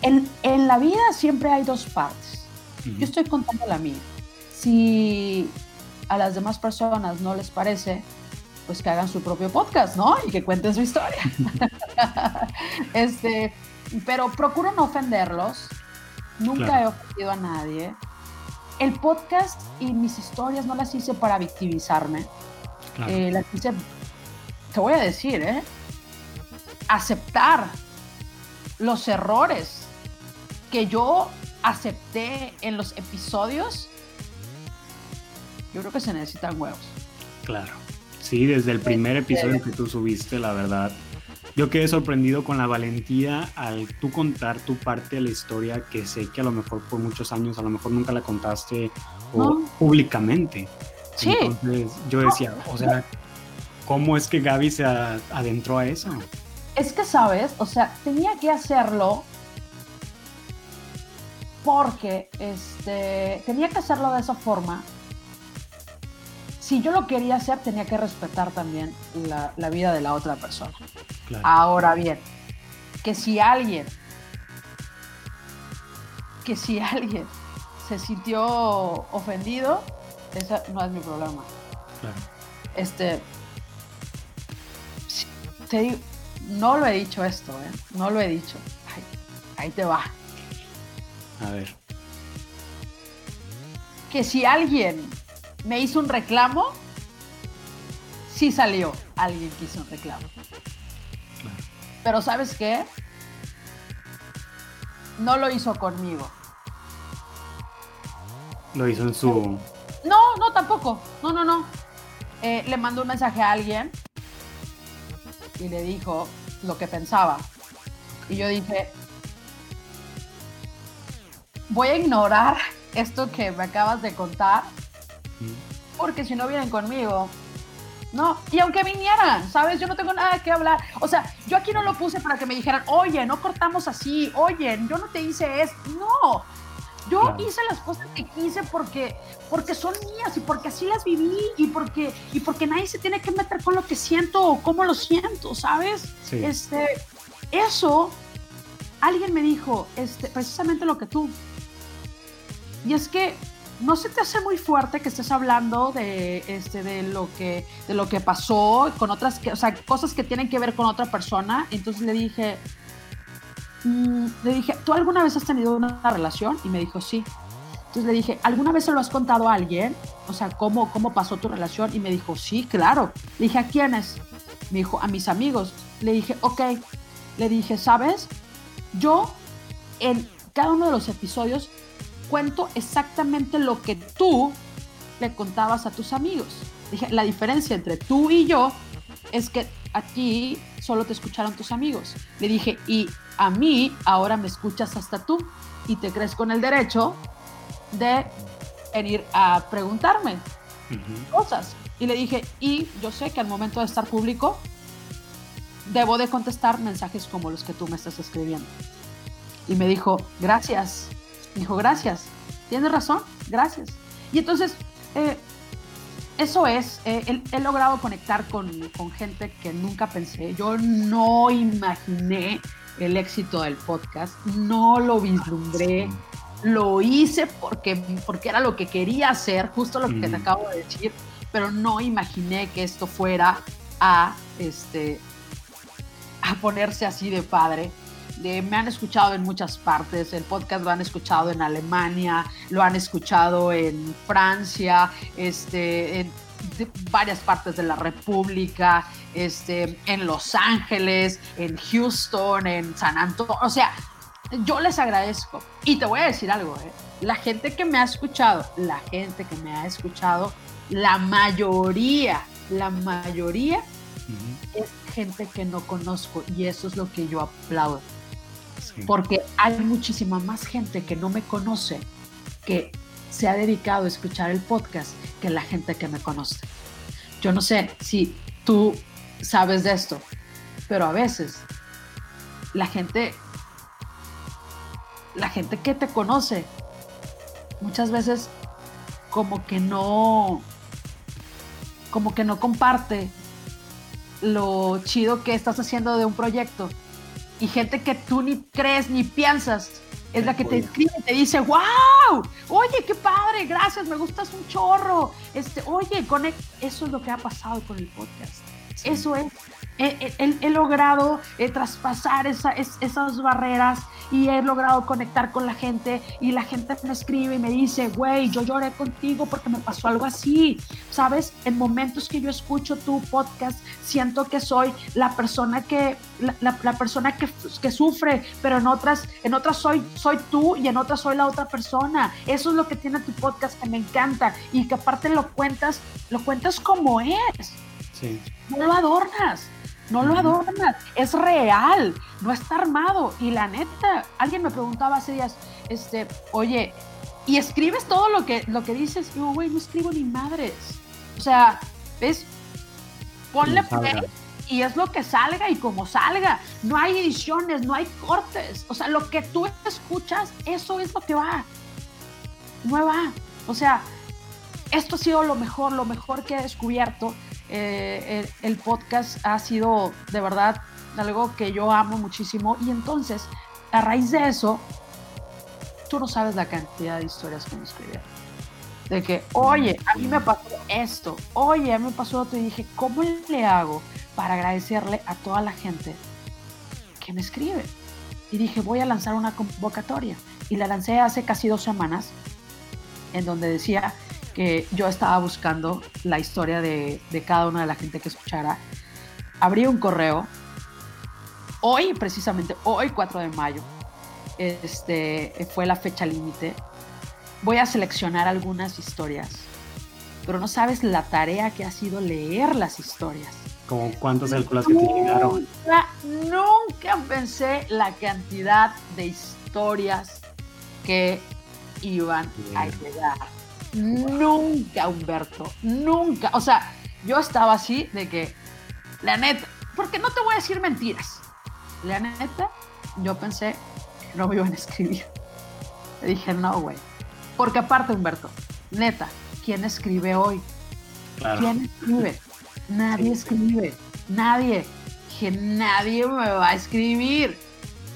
en, la vida siempre hay dos partes. Yo estoy contando la mía. Si a las demás personas no les parece, pues que hagan su propio podcast, ¿no? Y que cuenten su historia. este, pero procuro no ofenderlos. Nunca he ofendido a nadie el podcast y mis historias no las hice para victimizarme. Eh, las hice, te voy a decir, ¿eh? aceptar los errores que yo acepté en los episodios. Yo creo que se necesitan huevos. Claro. Sí, desde el primer episodio que tú subiste, la verdad, yo quedé sorprendido con la valentía al tú contar tu parte de la historia que sé que a lo mejor por muchos años, a lo mejor nunca la contaste públicamente. Sí. Entonces yo decía, o sea, ¿cómo es que Gaby se adentró a eso? Es que, ¿sabes? O sea, tenía que hacerlo porque este, tenía que hacerlo de esa forma si yo lo quería hacer, tenía que respetar también la, vida de la otra persona. Ahora bien, que si alguien, que si alguien se sintió ofendido, ese no es mi problema. Este, te digo, no lo he dicho esto, ¿eh? No lo he dicho. ahí te va. A ver. Que si alguien me hizo un reclamo, sí salió alguien que hizo un reclamo. Pero ¿sabes qué? No lo hizo conmigo. Lo hizo en su... No, no, tampoco. No, no, no. Eh, le mandó un mensaje a alguien y le dijo lo que pensaba. Y yo dije, voy a ignorar esto que me acabas de contar porque si no vienen conmigo, no, y aunque vinieran, ¿sabes? Yo no tengo nada que hablar. O sea, yo aquí no lo puse para que me dijeran, oye, no cortamos así, oye, yo no te hice eso. No, Yo hice las cosas que quise porque, porque son mías y porque así las viví y porque, y porque nadie se tiene que meter con lo que siento o cómo lo siento, ¿sabes? Este, eso, alguien me dijo, este, precisamente lo que tú. Y es que no se te hace muy fuerte que estés hablando de, este, de, lo, que, de lo que pasó con otras, o sea, cosas que tienen que ver con otra persona. Entonces le dije, mm, le dije, ¿tú alguna vez has tenido una relación? Y me dijo, sí. Entonces le dije, ¿alguna vez se lo has contado a alguien? O sea, ¿cómo, cómo pasó tu relación? Y me dijo, sí, claro. Le dije, ¿a quiénes? Me dijo, a mis amigos. Le dije, ok. Le dije, ¿sabes? Yo en cada uno de los episodios cuento exactamente lo que tú le contabas a tus amigos. Dije, la diferencia entre tú y yo es que aquí solo te escucharon tus amigos. Le dije, y a mí ahora me escuchas hasta tú y te crees con el derecho de venir a preguntarme cosas. Y le dije, y yo sé que al momento de estar público, debo de contestar mensajes como los que tú me estás escribiendo. Y me dijo, gracias. Dijo, gracias. Tienes razón, gracias. Y entonces, eh, eso es, eh, he, logrado conectar con, con, gente que nunca pensé. Yo no imaginé el éxito del podcast, no lo vislumbré, lo hice porque, porque era lo que quería hacer, justo lo que te acabo de decir, pero no imaginé que esto fuera a, este, a ponerse así de padre me han escuchado en muchas partes, el podcast lo han escuchado en Alemania, lo han escuchado en Francia, este, en varias partes de la República, este, en Los Ángeles, en Houston, en San Antonio, o sea, yo les agradezco. Y te voy a decir algo, ¿eh? la gente que me ha escuchado, la gente que me ha escuchado, la mayoría, la mayoría es gente que no conozco y eso es lo que yo aplaudo porque hay muchísima más gente que no me conoce que se ha dedicado a escuchar el podcast que la gente que me conoce. Yo no sé si tú sabes de esto, pero a veces la gente, la gente que te conoce, muchas veces como que no, como que no comparte lo chido que estás haciendo de un proyecto y gente que tú ni crees ni piensas es la que te escribe y te dice, wow, oye, qué padre, gracias, me gustas un chorro. Este, oye, con eso es lo que ha pasado con el podcast. Eso es he, logrado eh, traspasar esas barreras y he logrado conectar con la gente y la gente me escribe y me dice, güey, yo lloré contigo porque me pasó algo así. Sabes, en momentos que yo escucho tu podcast, siento que soy la persona que, la, persona que, que, sufre, pero en otras, en otras soy, soy tú y en otras soy la otra persona. Eso es lo que tiene tu podcast que me encanta y que aparte lo cuentas, lo cuentas como es. Sí. No lo adornas no lo adornas, es real, no está armado. Y la neta, alguien me preguntaba hace días, este, oye, ¿y escribes todo lo que, lo que dices? Y yo, güey, no escribo ni madres. O sea, ¿ves? Ponle play y es lo que salga y como salga. No hay ediciones, no hay cortes. O sea, lo que tú escuchas, eso es lo que va. No va. O sea, esto ha sido lo mejor, lo mejor que he descubierto eh, el, podcast ha sido de verdad algo que yo amo muchísimo. Y entonces a raíz de eso tú no sabes la cantidad de historias que me escribieron. De que oye a mí me pasó esto. Oye a mí me pasó otro y dije cómo le hago para agradecerle a toda la gente que me escribe y dije voy a lanzar una convocatoria y la lancé hace casi dos semanas en donde decía que yo estaba buscando la historia de, cada una de la gente que escuchara. Abrí un correo. Hoy, precisamente, hoy 4 de mayo, este, fue la fecha límite. Voy a seleccionar algunas historias, pero no sabes la tarea que ha sido leer las historias. ¿Como cuántas calculas que te llegaron? Nunca pensé la cantidad de historias que iban a llegar Nunca, Humberto, nunca. O sea, yo estaba así de que, la neta, porque no te voy a decir mentiras. La neta, yo pensé que no me iban a escribir. Le dije, no, güey. Porque aparte, Humberto, neta, ¿quién escribe hoy? ¿Quién escribe? Nadie escribe. Nadie. Que nadie me va a escribir.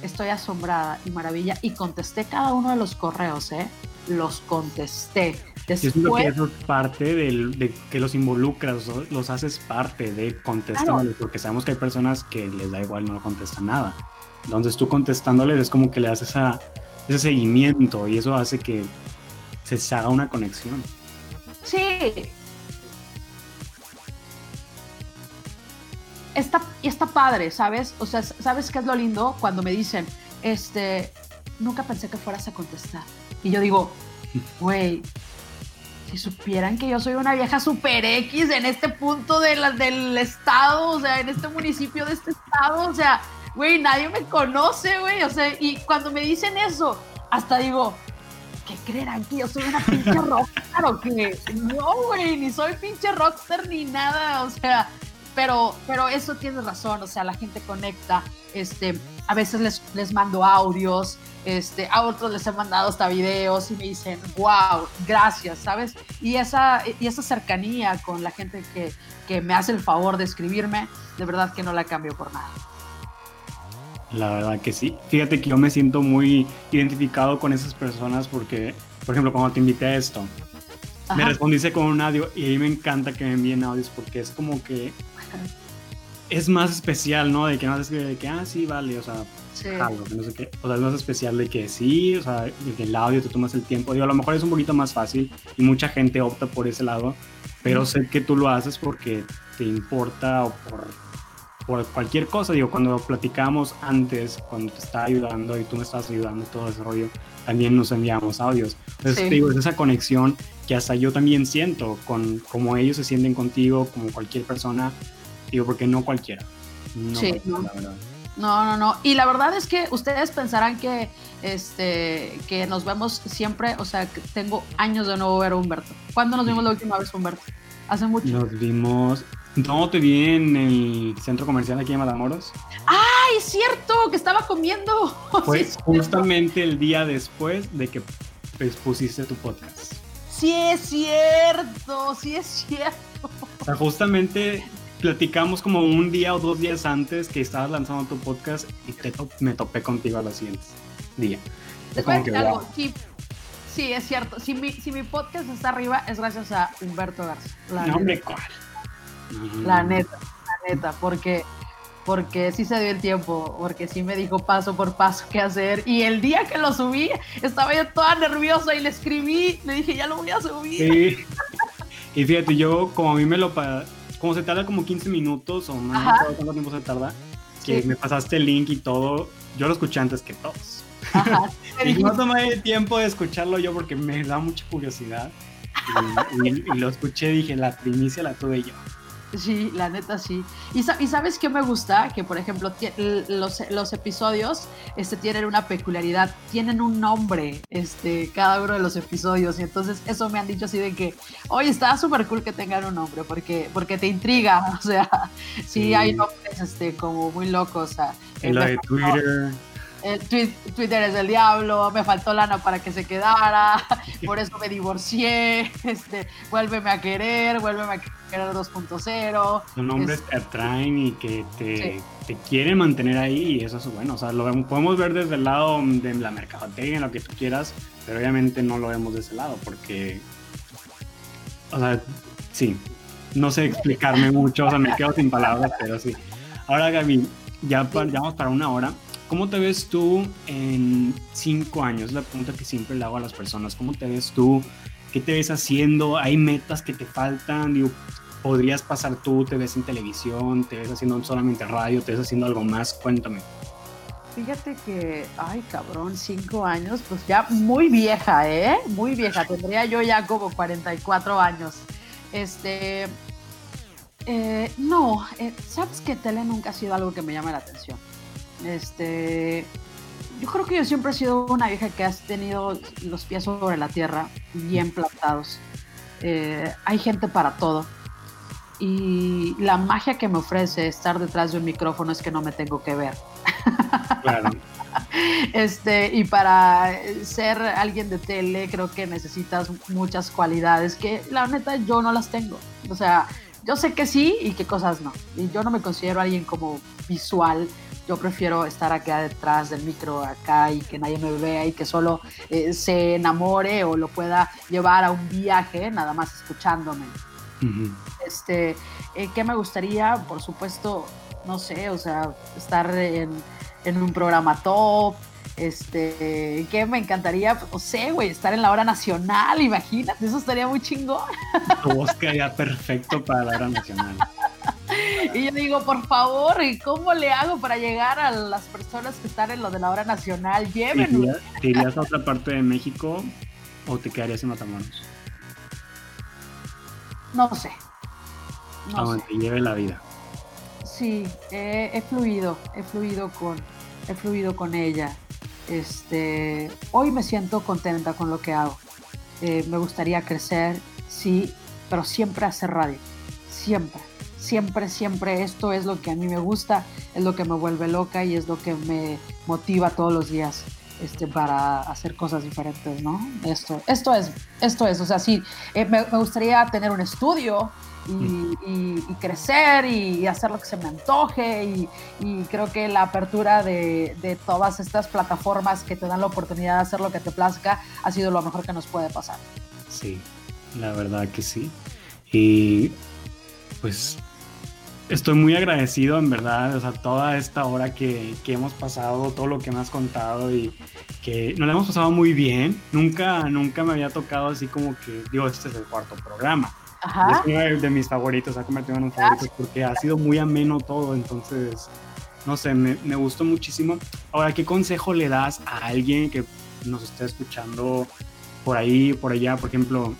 Estoy asombrada y maravilla. Y contesté cada uno de los correos, ¿eh? Los contesté. Después, es que eso es parte de que los involucras, los haces parte de contestarles, porque sabemos que hay personas que les da igual, no contestan nada. Entonces tú contestándoles es como que le das esa, ese seguimiento y eso hace que se haga una conexión. Sí. Está, está padre, ¿sabes? O sea, ¿sabes qué es lo lindo? Cuando me dicen, este, nunca pensé que fueras a contestar. Y yo digo, güey, si supieran que yo soy una vieja super X en este punto de la, del estado, o sea, en este municipio de este estado, o sea, güey, nadie me conoce, güey, o sea, y cuando me dicen eso, hasta digo, ¿qué creerán que yo soy una pinche rockstar o qué? No, güey, ni soy pinche rockstar ni nada, o sea, pero, pero eso tienes razón, o sea, la gente conecta, este, a veces les, les mando audios, este, a otros les he mandado hasta videos y me dicen, wow, gracias, ¿sabes? Y esa, y esa cercanía con la gente que, que me hace el favor de escribirme, de verdad que no la cambio por nada. La verdad que sí. Fíjate que yo me siento muy identificado con esas personas porque, por ejemplo, cuando te invité a esto, me respondiste con un audio y a mí me encanta que me envíen audios porque es como que es más especial, ¿no? De que no se de que, ah, sí, vale, o sea, sí. no sé qué. O sea, es más especial de que sí, o sea, de que el audio te tomas el tiempo. Digo, a lo mejor es un poquito más fácil y mucha gente opta por ese lado, pero sé que tú lo haces porque te importa o por por cualquier cosa. Digo, cuando platicamos antes, cuando te estaba ayudando y tú me estabas ayudando todo ese rollo, también nos enviamos audios. Entonces, digo, es esa conexión que hasta yo también siento con como ellos se sienten contigo, como cualquier persona. Digo, porque no cualquiera. No sí, no. No, no, no. Y la verdad es que ustedes pensarán que, este, que nos vemos siempre, o sea, que tengo años de no ver a Humberto. ¿Cuándo nos vimos la última vez, Humberto? Hace mucho. Nos vimos no, te vi en el centro comercial aquí en Matamoros. ¡Ay, es cierto! Que estaba comiendo. Fue justamente el día después de que pusiste tu podcast. Sí, es cierto, sí es cierto. O sea, justamente platicamos como un día o dos días antes que estabas lanzando tu podcast y me topé contigo a los siguientes día. algo, sí, es cierto. Si mi, si mi podcast está arriba es gracias a Humberto Garza. No, hombre, ¿cuál? La neta, la neta, porque, porque sí se dio el tiempo, porque sí me dijo paso por paso qué hacer. Y el día que lo subí, estaba yo toda nerviosa y le escribí, le dije, ya lo voy a subir. Sí. Y fíjate, yo como a mí me lo... Como se tarda como 15 minutos o no, no sé cuánto tiempo se tarda, que me pasaste el link y todo, yo lo escuché antes que todos. Ajá, y no tomé el tiempo de escucharlo yo porque me da mucha curiosidad. Y, y, lo escuché, dije, la primicia la tuve yo. Sí, la neta sí. Y, sabes qué me gusta? Que por ejemplo los, los, episodios este, tienen una peculiaridad, tienen un nombre este, cada uno de los episodios. Y entonces eso me han dicho así de que, oye, está súper cool que tengan un nombre porque, porque te intriga. O sea, sí, hay nombres este, como muy locos. O sea, en la de Twitter el Twitter es del diablo, me faltó lana para que se quedara, por eso me divorcié, este, vuélveme a querer, vuélveme a querer 2.0. Son hombres que atraen y que te, te, quieren mantener ahí y eso es bueno, o sea, lo podemos ver desde el lado de la mercadotecnia, lo que tú quieras, pero obviamente no lo vemos de ese lado porque, o sea, sí, no sé explicarme mucho, o sea, me quedo sin palabras, pero sí. Ahora Gaby, ya, ya vamos para una hora. ¿Cómo te ves tú en cinco años? La pregunta que siempre le hago a las personas. ¿Cómo te ves tú? ¿Qué te ves haciendo? ¿Hay metas que te faltan? Digo, ¿podrías pasar tú? ¿Te ves en televisión? ¿Te ves haciendo solamente radio? ¿Te ves haciendo algo más? Cuéntame. Fíjate que, ay cabrón, cinco años, pues ya muy vieja, ¿eh? Muy vieja. Tendría yo ya como 44 años. Este, eh, no, eh, sabes que tele nunca ha sido algo que me llame la atención. Este, yo creo que yo siempre he sido una vieja que has tenido los pies sobre la tierra, bien plantados. Eh, hay gente para todo. Y la magia que me ofrece estar detrás de un micrófono es que no me tengo que ver. Claro. Este, y para ser alguien de tele creo que necesitas muchas cualidades que la neta yo no las tengo. O sea, yo sé que sí y qué cosas no. Y yo no me considero alguien como visual. Yo prefiero estar acá detrás del micro, acá y que nadie me vea y que solo eh, se enamore o lo pueda llevar a un viaje, nada más escuchándome. Este, eh, ¿Qué me gustaría? Por supuesto, no sé, o sea, estar en, en un programa top, este, que me encantaría, no sé, güey, estar en la hora nacional, imagínate, eso estaría muy chingón. Tu voz perfecto para la hora nacional. Y yo digo, por favor, ¿y cómo le hago para llegar a las personas que están en lo de la hora nacional? Llévenme. ¿Te irías a otra parte de México o te quedarías en Matamoros? No sé. No te lleve la vida. Sí, he fluido, he fluido con, he fluido con ella. Este, hoy me siento contenta con lo que hago. Eh, me gustaría crecer, sí, pero siempre hacer radio. Siempre, siempre, siempre. Esto es lo que a mí me gusta, es lo que me vuelve loca y es lo que me motiva todos los días. Este, para hacer cosas diferentes, ¿no? Esto, esto es, esto es, o sea, sí, eh, me, me, gustaría tener un estudio, y, crecer y hacer lo que se me antoje y, creo que la apertura de, todas estas plataformas que te dan la oportunidad de hacer lo que te plazca ha sido lo mejor que nos puede pasar. Sí, la verdad que sí. Y pues estoy muy agradecido en verdad, o sea, toda esta hora que, que, hemos pasado, todo lo que me has contado y que nos la hemos pasado muy bien. Nunca, nunca me había tocado así como que, digo, este es el cuarto programa es uno de mis favoritos, ha convertido en un favorito porque ha sido muy ameno todo, entonces, no sé, me, me, gustó muchísimo. Ahora, ¿qué consejo le das a alguien que nos esté escuchando por ahí, por allá? Por ejemplo,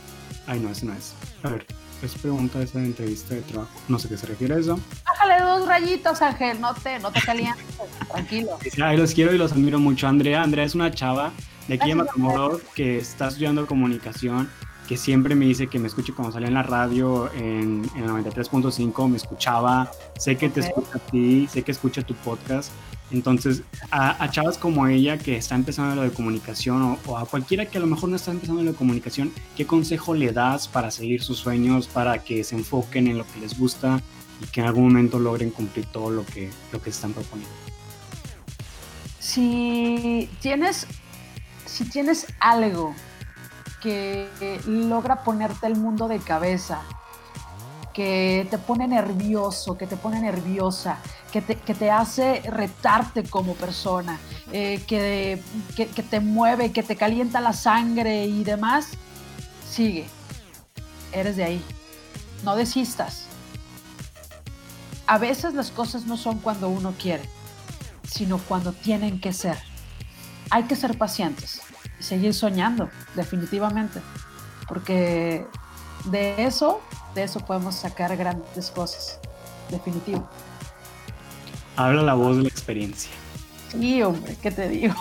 ay, no, ese no es. A ver, es pregunta esa entrevista de trabajo. No sé qué se refiere a eso. Bájale dos rayitos, Ángel, no te, no te calientes, tranquilo. Sí, ay, los quiero y los admiro mucho. Andrea, Andrea es una chava de aquí de Matamoros que está estudiando comunicación que siempre me dice que me escuche cuando sale en la radio en, en 93.5, me escuchaba, sé que te escucha a ti, sé que escucha tu podcast. Entonces, a, chavas como ella que está empezando lo de comunicación o, a cualquiera que a lo mejor no está empezando lo de comunicación, ¿qué consejo le das para seguir sus sueños, para que se enfoquen en lo que les gusta y que en algún momento logren cumplir todo lo que, lo que están proponiendo? Si tienes, si tienes algo que logra ponerte el mundo de cabeza, que te pone nervioso, que te pone nerviosa, que te, hace retarte como persona, eh, que, que, que te mueve, que te calienta la sangre y demás, sigue. Eres de ahí. No desistas. A veces las cosas no son cuando uno quiere, sino cuando tienen que ser. Hay que ser pacientes seguir soñando, definitivamente, porque de eso, de eso podemos sacar grandes cosas, definitivo. Habla la voz de la experiencia. Sí, hombre, ¿qué te digo?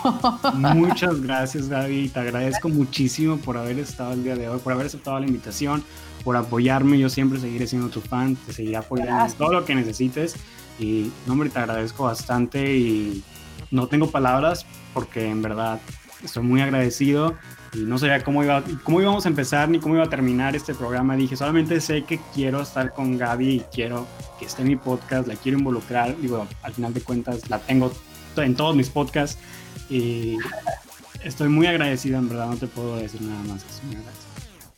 Muchas gracias, Gaby. Te agradezco muchísimo por haber estado el día de hoy, por haber aceptado la invitación, por apoyarme. Yo siempre seguiré siendo tu fan, te seguiré apoyando en todo lo que necesites. Y, no, hombre, te agradezco bastante y no tengo palabras porque en verdad estoy muy agradecido y no sabía cómo, iba, cómo íbamos a empezar ni cómo iba a terminar este programa. Dije, solamente sé que quiero estar con Gaby y quiero que esté en mi podcast, la quiero involucrar. Digo, al final de cuentas la tengo en todos mis podcasts y estoy muy agradecido, en verdad, no te puedo decir nada más.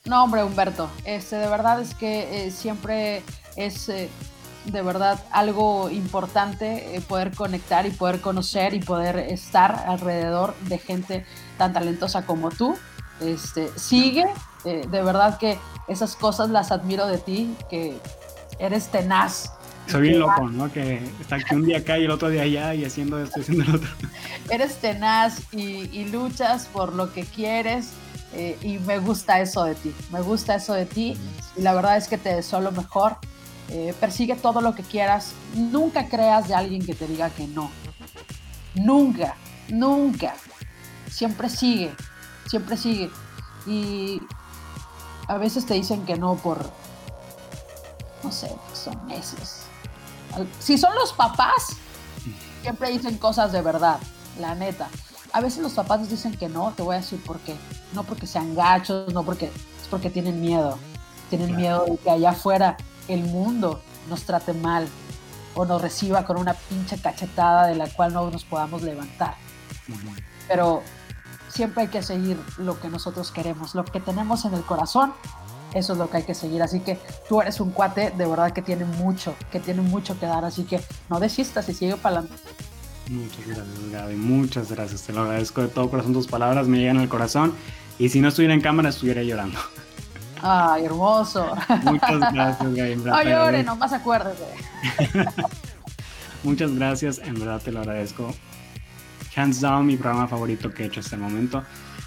No, hombre, Humberto, este, de verdad es que eh, siempre es... Eh, de verdad algo importante eh, poder conectar y poder conocer y poder estar alrededor de gente tan talentosa como tú. Este, sigue, eh, de verdad que esas cosas las admiro de ti, que eres tenaz. Soy bien loco, ¿no? Que está aquí un día acá y el otro día allá y haciendo esto y haciendo lo otro. Eres tenaz y, luchas por lo que quieres eh, y me gusta eso de ti, me gusta eso de ti y la verdad es que te deseo lo mejor eh, persigue todo lo que quieras, nunca creas de alguien que te diga que no. Nunca, nunca. Siempre sigue, siempre sigue. Y a veces te dicen que no por, no sé, son necios. Si son los papás, siempre dicen cosas de verdad. la neta. A veces los papás nos dicen que no, te voy a decir por qué. No porque sean gachos, no porque es porque tienen miedo. Tienen miedo de que allá afuera el mundo nos trate mal o nos reciba con una pinche cachetada de la cual no nos podamos levantar. Pero siempre hay que seguir lo que nosotros queremos, lo que tenemos en el corazón, eso es lo que hay que seguir. Así que tú eres un cuate de verdad que tiene mucho, que tiene mucho que dar, así que no desistas y sigue para adelante. Muchas gracias, Gaby. Muchas gracias. Te lo agradezco de todo corazón. Tus palabras me llegan al corazón. Y si no estuviera en cámara, estuviera llorando. Ay, hermoso. Muchas gracias, Gaby. No llore, nomás acuérdese. Muchas gracias, en verdad te lo agradezco. Hands down, mi programa favorito que he hecho hasta el momento.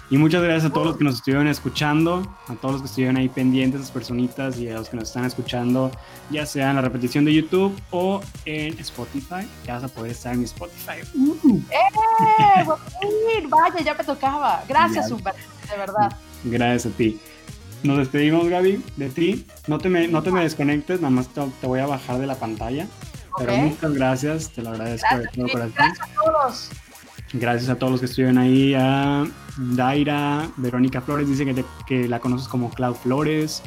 Y muchas gracias a todos los que nos estuvieron escuchando, a todos los que estuvieron ahí pendientes, esas personitas y a los que nos están escuchando, ya sea en la repetición de YouTube o en Spotify. Ya vas a poder estar en mi Spotify. ¡Eh! Vaya, ya me tocaba. Gracias, Humberto, de verdad. Gracias a ti. Nos despedimos, Gaby, de ti. No te me, no te me desconectes, nada más te, voy a bajar de la pantalla. Pero muchas gracias, te lo agradezco de todo corazón. Gracias a todos. Gracias a todos los que estuvieron ahí. A Daira, Verónica Flores dice que, que la conoces como Clau Flores.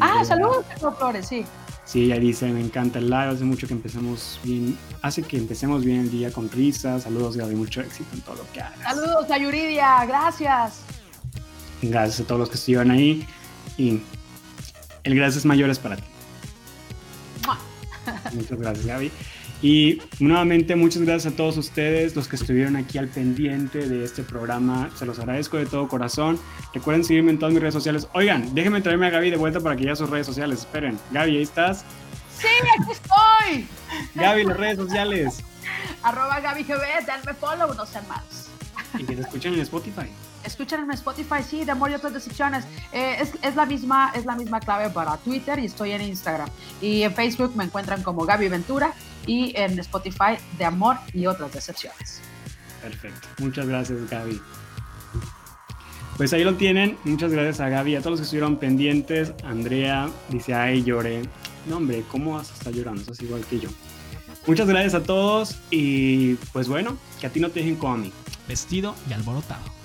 Ah, saludos, Clau Flores, sí. Sí, ella dice, me encanta el live, hace mucho que empecemos bien, hace que empecemos bien el día con risas. Saludos, Gaby, mucho éxito en todo lo que hagas. Saludos a Yuridia, gracias. Gracias a todos los que estuvieron ahí y el gracias mayor es para ti. Muchas gracias, Gaby. Y nuevamente muchas gracias a todos ustedes, los que estuvieron aquí al pendiente de este programa. Se los agradezco de todo corazón. Recuerden seguirme en todas mis redes sociales. Oigan, déjenme traerme a Gaby de vuelta para que ya sus redes sociales. Esperen. Gaby, ¿ahí estás? Sí, aquí estoy. Gaby, las redes sociales. Arroba Gaby GB, denme follow, no sean malos. Y que te escuchen en Spotify. Escuchen en Spotify, sí, de amor y otras decepciones. Eh, es, es, la misma, es la misma clave para Twitter y estoy en Instagram. Y en Facebook me encuentran como Gaby Ventura y en Spotify de amor y otras decepciones. Perfecto. Muchas gracias, Gaby. Pues ahí lo tienen. Muchas gracias a Gaby, a todos los que estuvieron pendientes. Andrea dice, ay, lloré. No, hombre, ¿cómo vas a estar llorando? es igual que yo. Muchas gracias a todos y pues bueno, que a ti no te dejen como a mí. Vestido y alborotado.